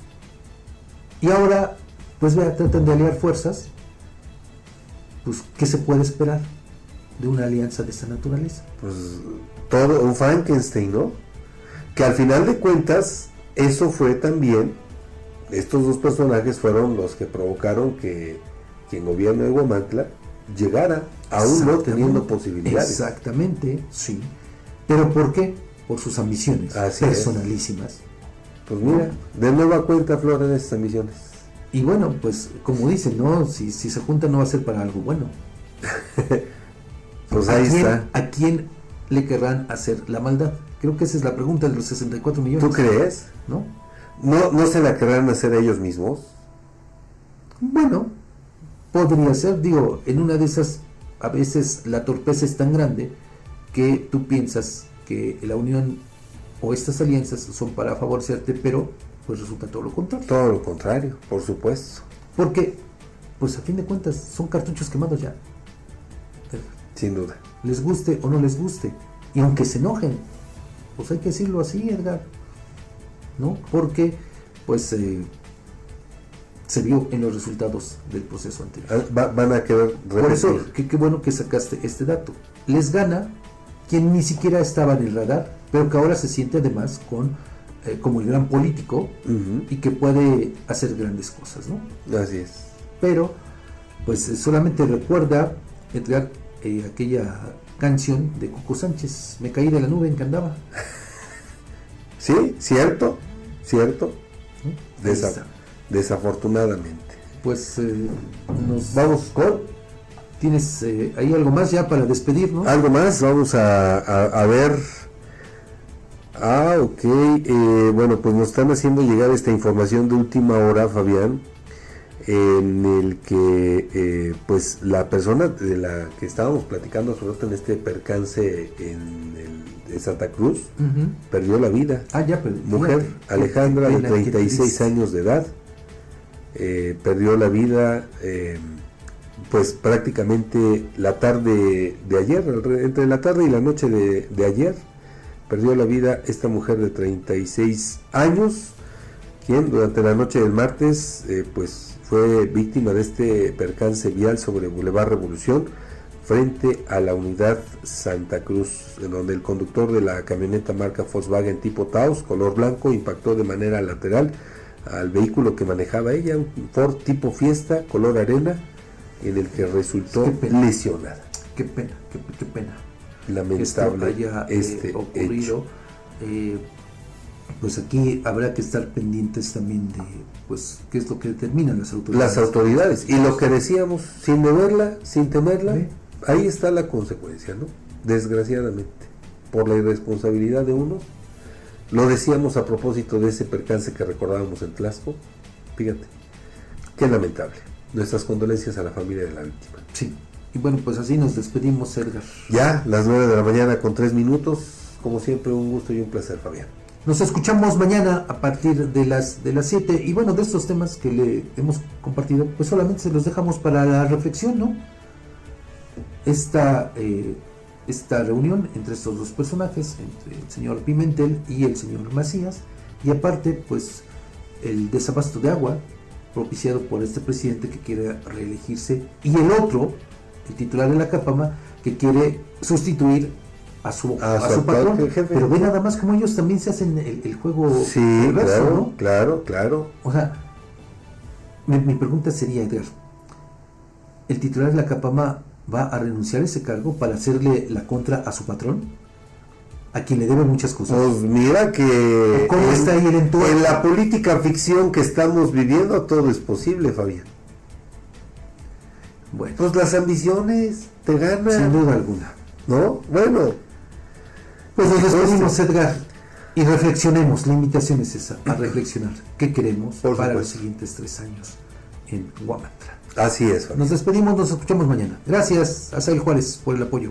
y ahora, pues vea, tratan de aliar fuerzas, pues, ¿qué se puede esperar de una alianza de esta naturaleza? Pues todo un Frankenstein, ¿no? Que al final de cuentas, eso fue también, estos dos personajes fueron los que provocaron que quien gobierno de Guamantla llegara, aún no teniendo posibilidades. Exactamente, sí. ¿Pero por qué? Por sus ambiciones Así es. personalísimas. Pues mira, de nueva cuenta floran estas ambiciones. Y bueno, pues como dicen, ¿no? Si, si se juntan no va a ser para algo bueno. Pues ¿A ahí quién- está. ¿A quién le querrán hacer la maldad? Creo que esa es la pregunta de los 64 millones. ¿Tú crees? ¿No? ¿No, no se la querrán hacer ellos mismos? Bueno, podría ser, digo, en una de esas, a veces la torpeza es tan grande que tú piensas que la unión o estas alianzas son para favorecerte, pero pues resulta todo lo contrario. Todo lo contrario, por supuesto. Porque, pues a fin de cuentas, son cartuchos quemados ya. Sin duda. Les guste o no les guste. Y aunque se enojen, pues hay que decirlo así, Edgar. ¿No? Porque, pues, eh, se vio en los resultados del proceso anterior. Ah, va- van a querer Por eso, repetir. qué, qué bueno que sacaste este dato. Les gana quien ni siquiera estaba en el radar, pero que ahora se siente además con eh, como el gran político y que puede hacer grandes cosas, ¿no? Así es. Pero, pues eh, solamente recuerda, Edgar, eh, aquella canción de Coco Sánchez, Me caí de la nube en que andaba. Sí, cierto, cierto. Desafortunadamente. Pues eh, nos vamos con. ¿Tienes eh, ahí algo más ya para despedirnos? Algo más, vamos a, a- a ver. Ah, ok. eh, bueno, pues nos están haciendo llegar esta información de última hora, Fabián, en el que, eh, pues, la persona de la que estábamos platicando sobre todo en este percance en, el, de Santa Cruz perdió la vida. Ah, ya, pero Mujer, Alejandra, de pena, qué 36 triste. años de edad, eh, perdió la vida, eh, pues prácticamente la tarde de ayer, entre la tarde y la noche de, de ayer, perdió la vida esta mujer de 36 años, quien durante la noche del martes, eh, pues fue víctima de este percance vial sobre Boulevard Revolución, frente a la unidad Santa Cruz, en donde el conductor de la camioneta marca Volkswagen tipo Taos, color blanco, impactó de manera lateral al vehículo que manejaba ella, un Ford tipo Fiesta, color arena, en el que resultó Qué pena. lesionada. Qué pena, qué, qué pena. Que esto Lamentable haya eh, este ocurrido. hecho. Eh, pues aquí habrá que estar pendientes también de pues qué es lo que determinan las autoridades. Las autoridades. Y lo que decíamos, sin deberla, sin temerla, ahí está la consecuencia, ¿no? Desgraciadamente, por la irresponsabilidad de uno. Lo decíamos a propósito de ese percance que recordábamos en Tlasco. Fíjate, qué lamentable. Nuestras condolencias a la familia de la víctima. Sí. Y bueno, pues así nos despedimos, Edgar. Ya, las 9 de la mañana con 3 minutos. Como siempre, un gusto y un placer, Fabián. Nos escuchamos mañana a partir de las de las 7 y bueno, de estos temas que le hemos compartido, pues solamente se los dejamos para la reflexión, ¿no? Esta eh, esta reunión entre estos dos personajes, entre el señor Pimentel y el señor Macías, y aparte, pues el desabasto de agua propiciado por este presidente que quiere reelegirse y el otro, titular de la Capama, que quiere sustituir a su, A a su patrón. jefe. Pero ve nada más como ellos también se hacen el, el juego Sí, perverso, claro, ¿no? claro, claro. O sea, mi, mi pregunta sería, Edgar, ¿el titular de la Capama va a renunciar a ese cargo para hacerle la contra a su patrón? A quien le debe muchas cosas. Pues mira que ¿Cómo en, está ahí en la política ficción que estamos viviendo todo es posible, Fabián. Bueno, Pues las ambiciones te ganan. sin duda alguna. ¿No? Bueno, Pues nos despedimos. Edgar, y reflexionemos. La invitación es esa, a reflexionar. ¿Qué queremos Por para los siguientes tres años en Guamantra? así es. Nos despedimos, nos escuchamos mañana. Gracias, Asael Juárez, por el apoyo.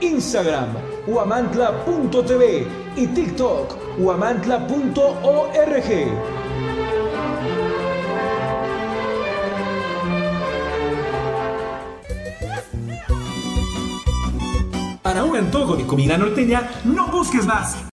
Instagram, huamantla.tv. Y TikTok, huamantla.org. Para un antojo de comida norteña, no busques más.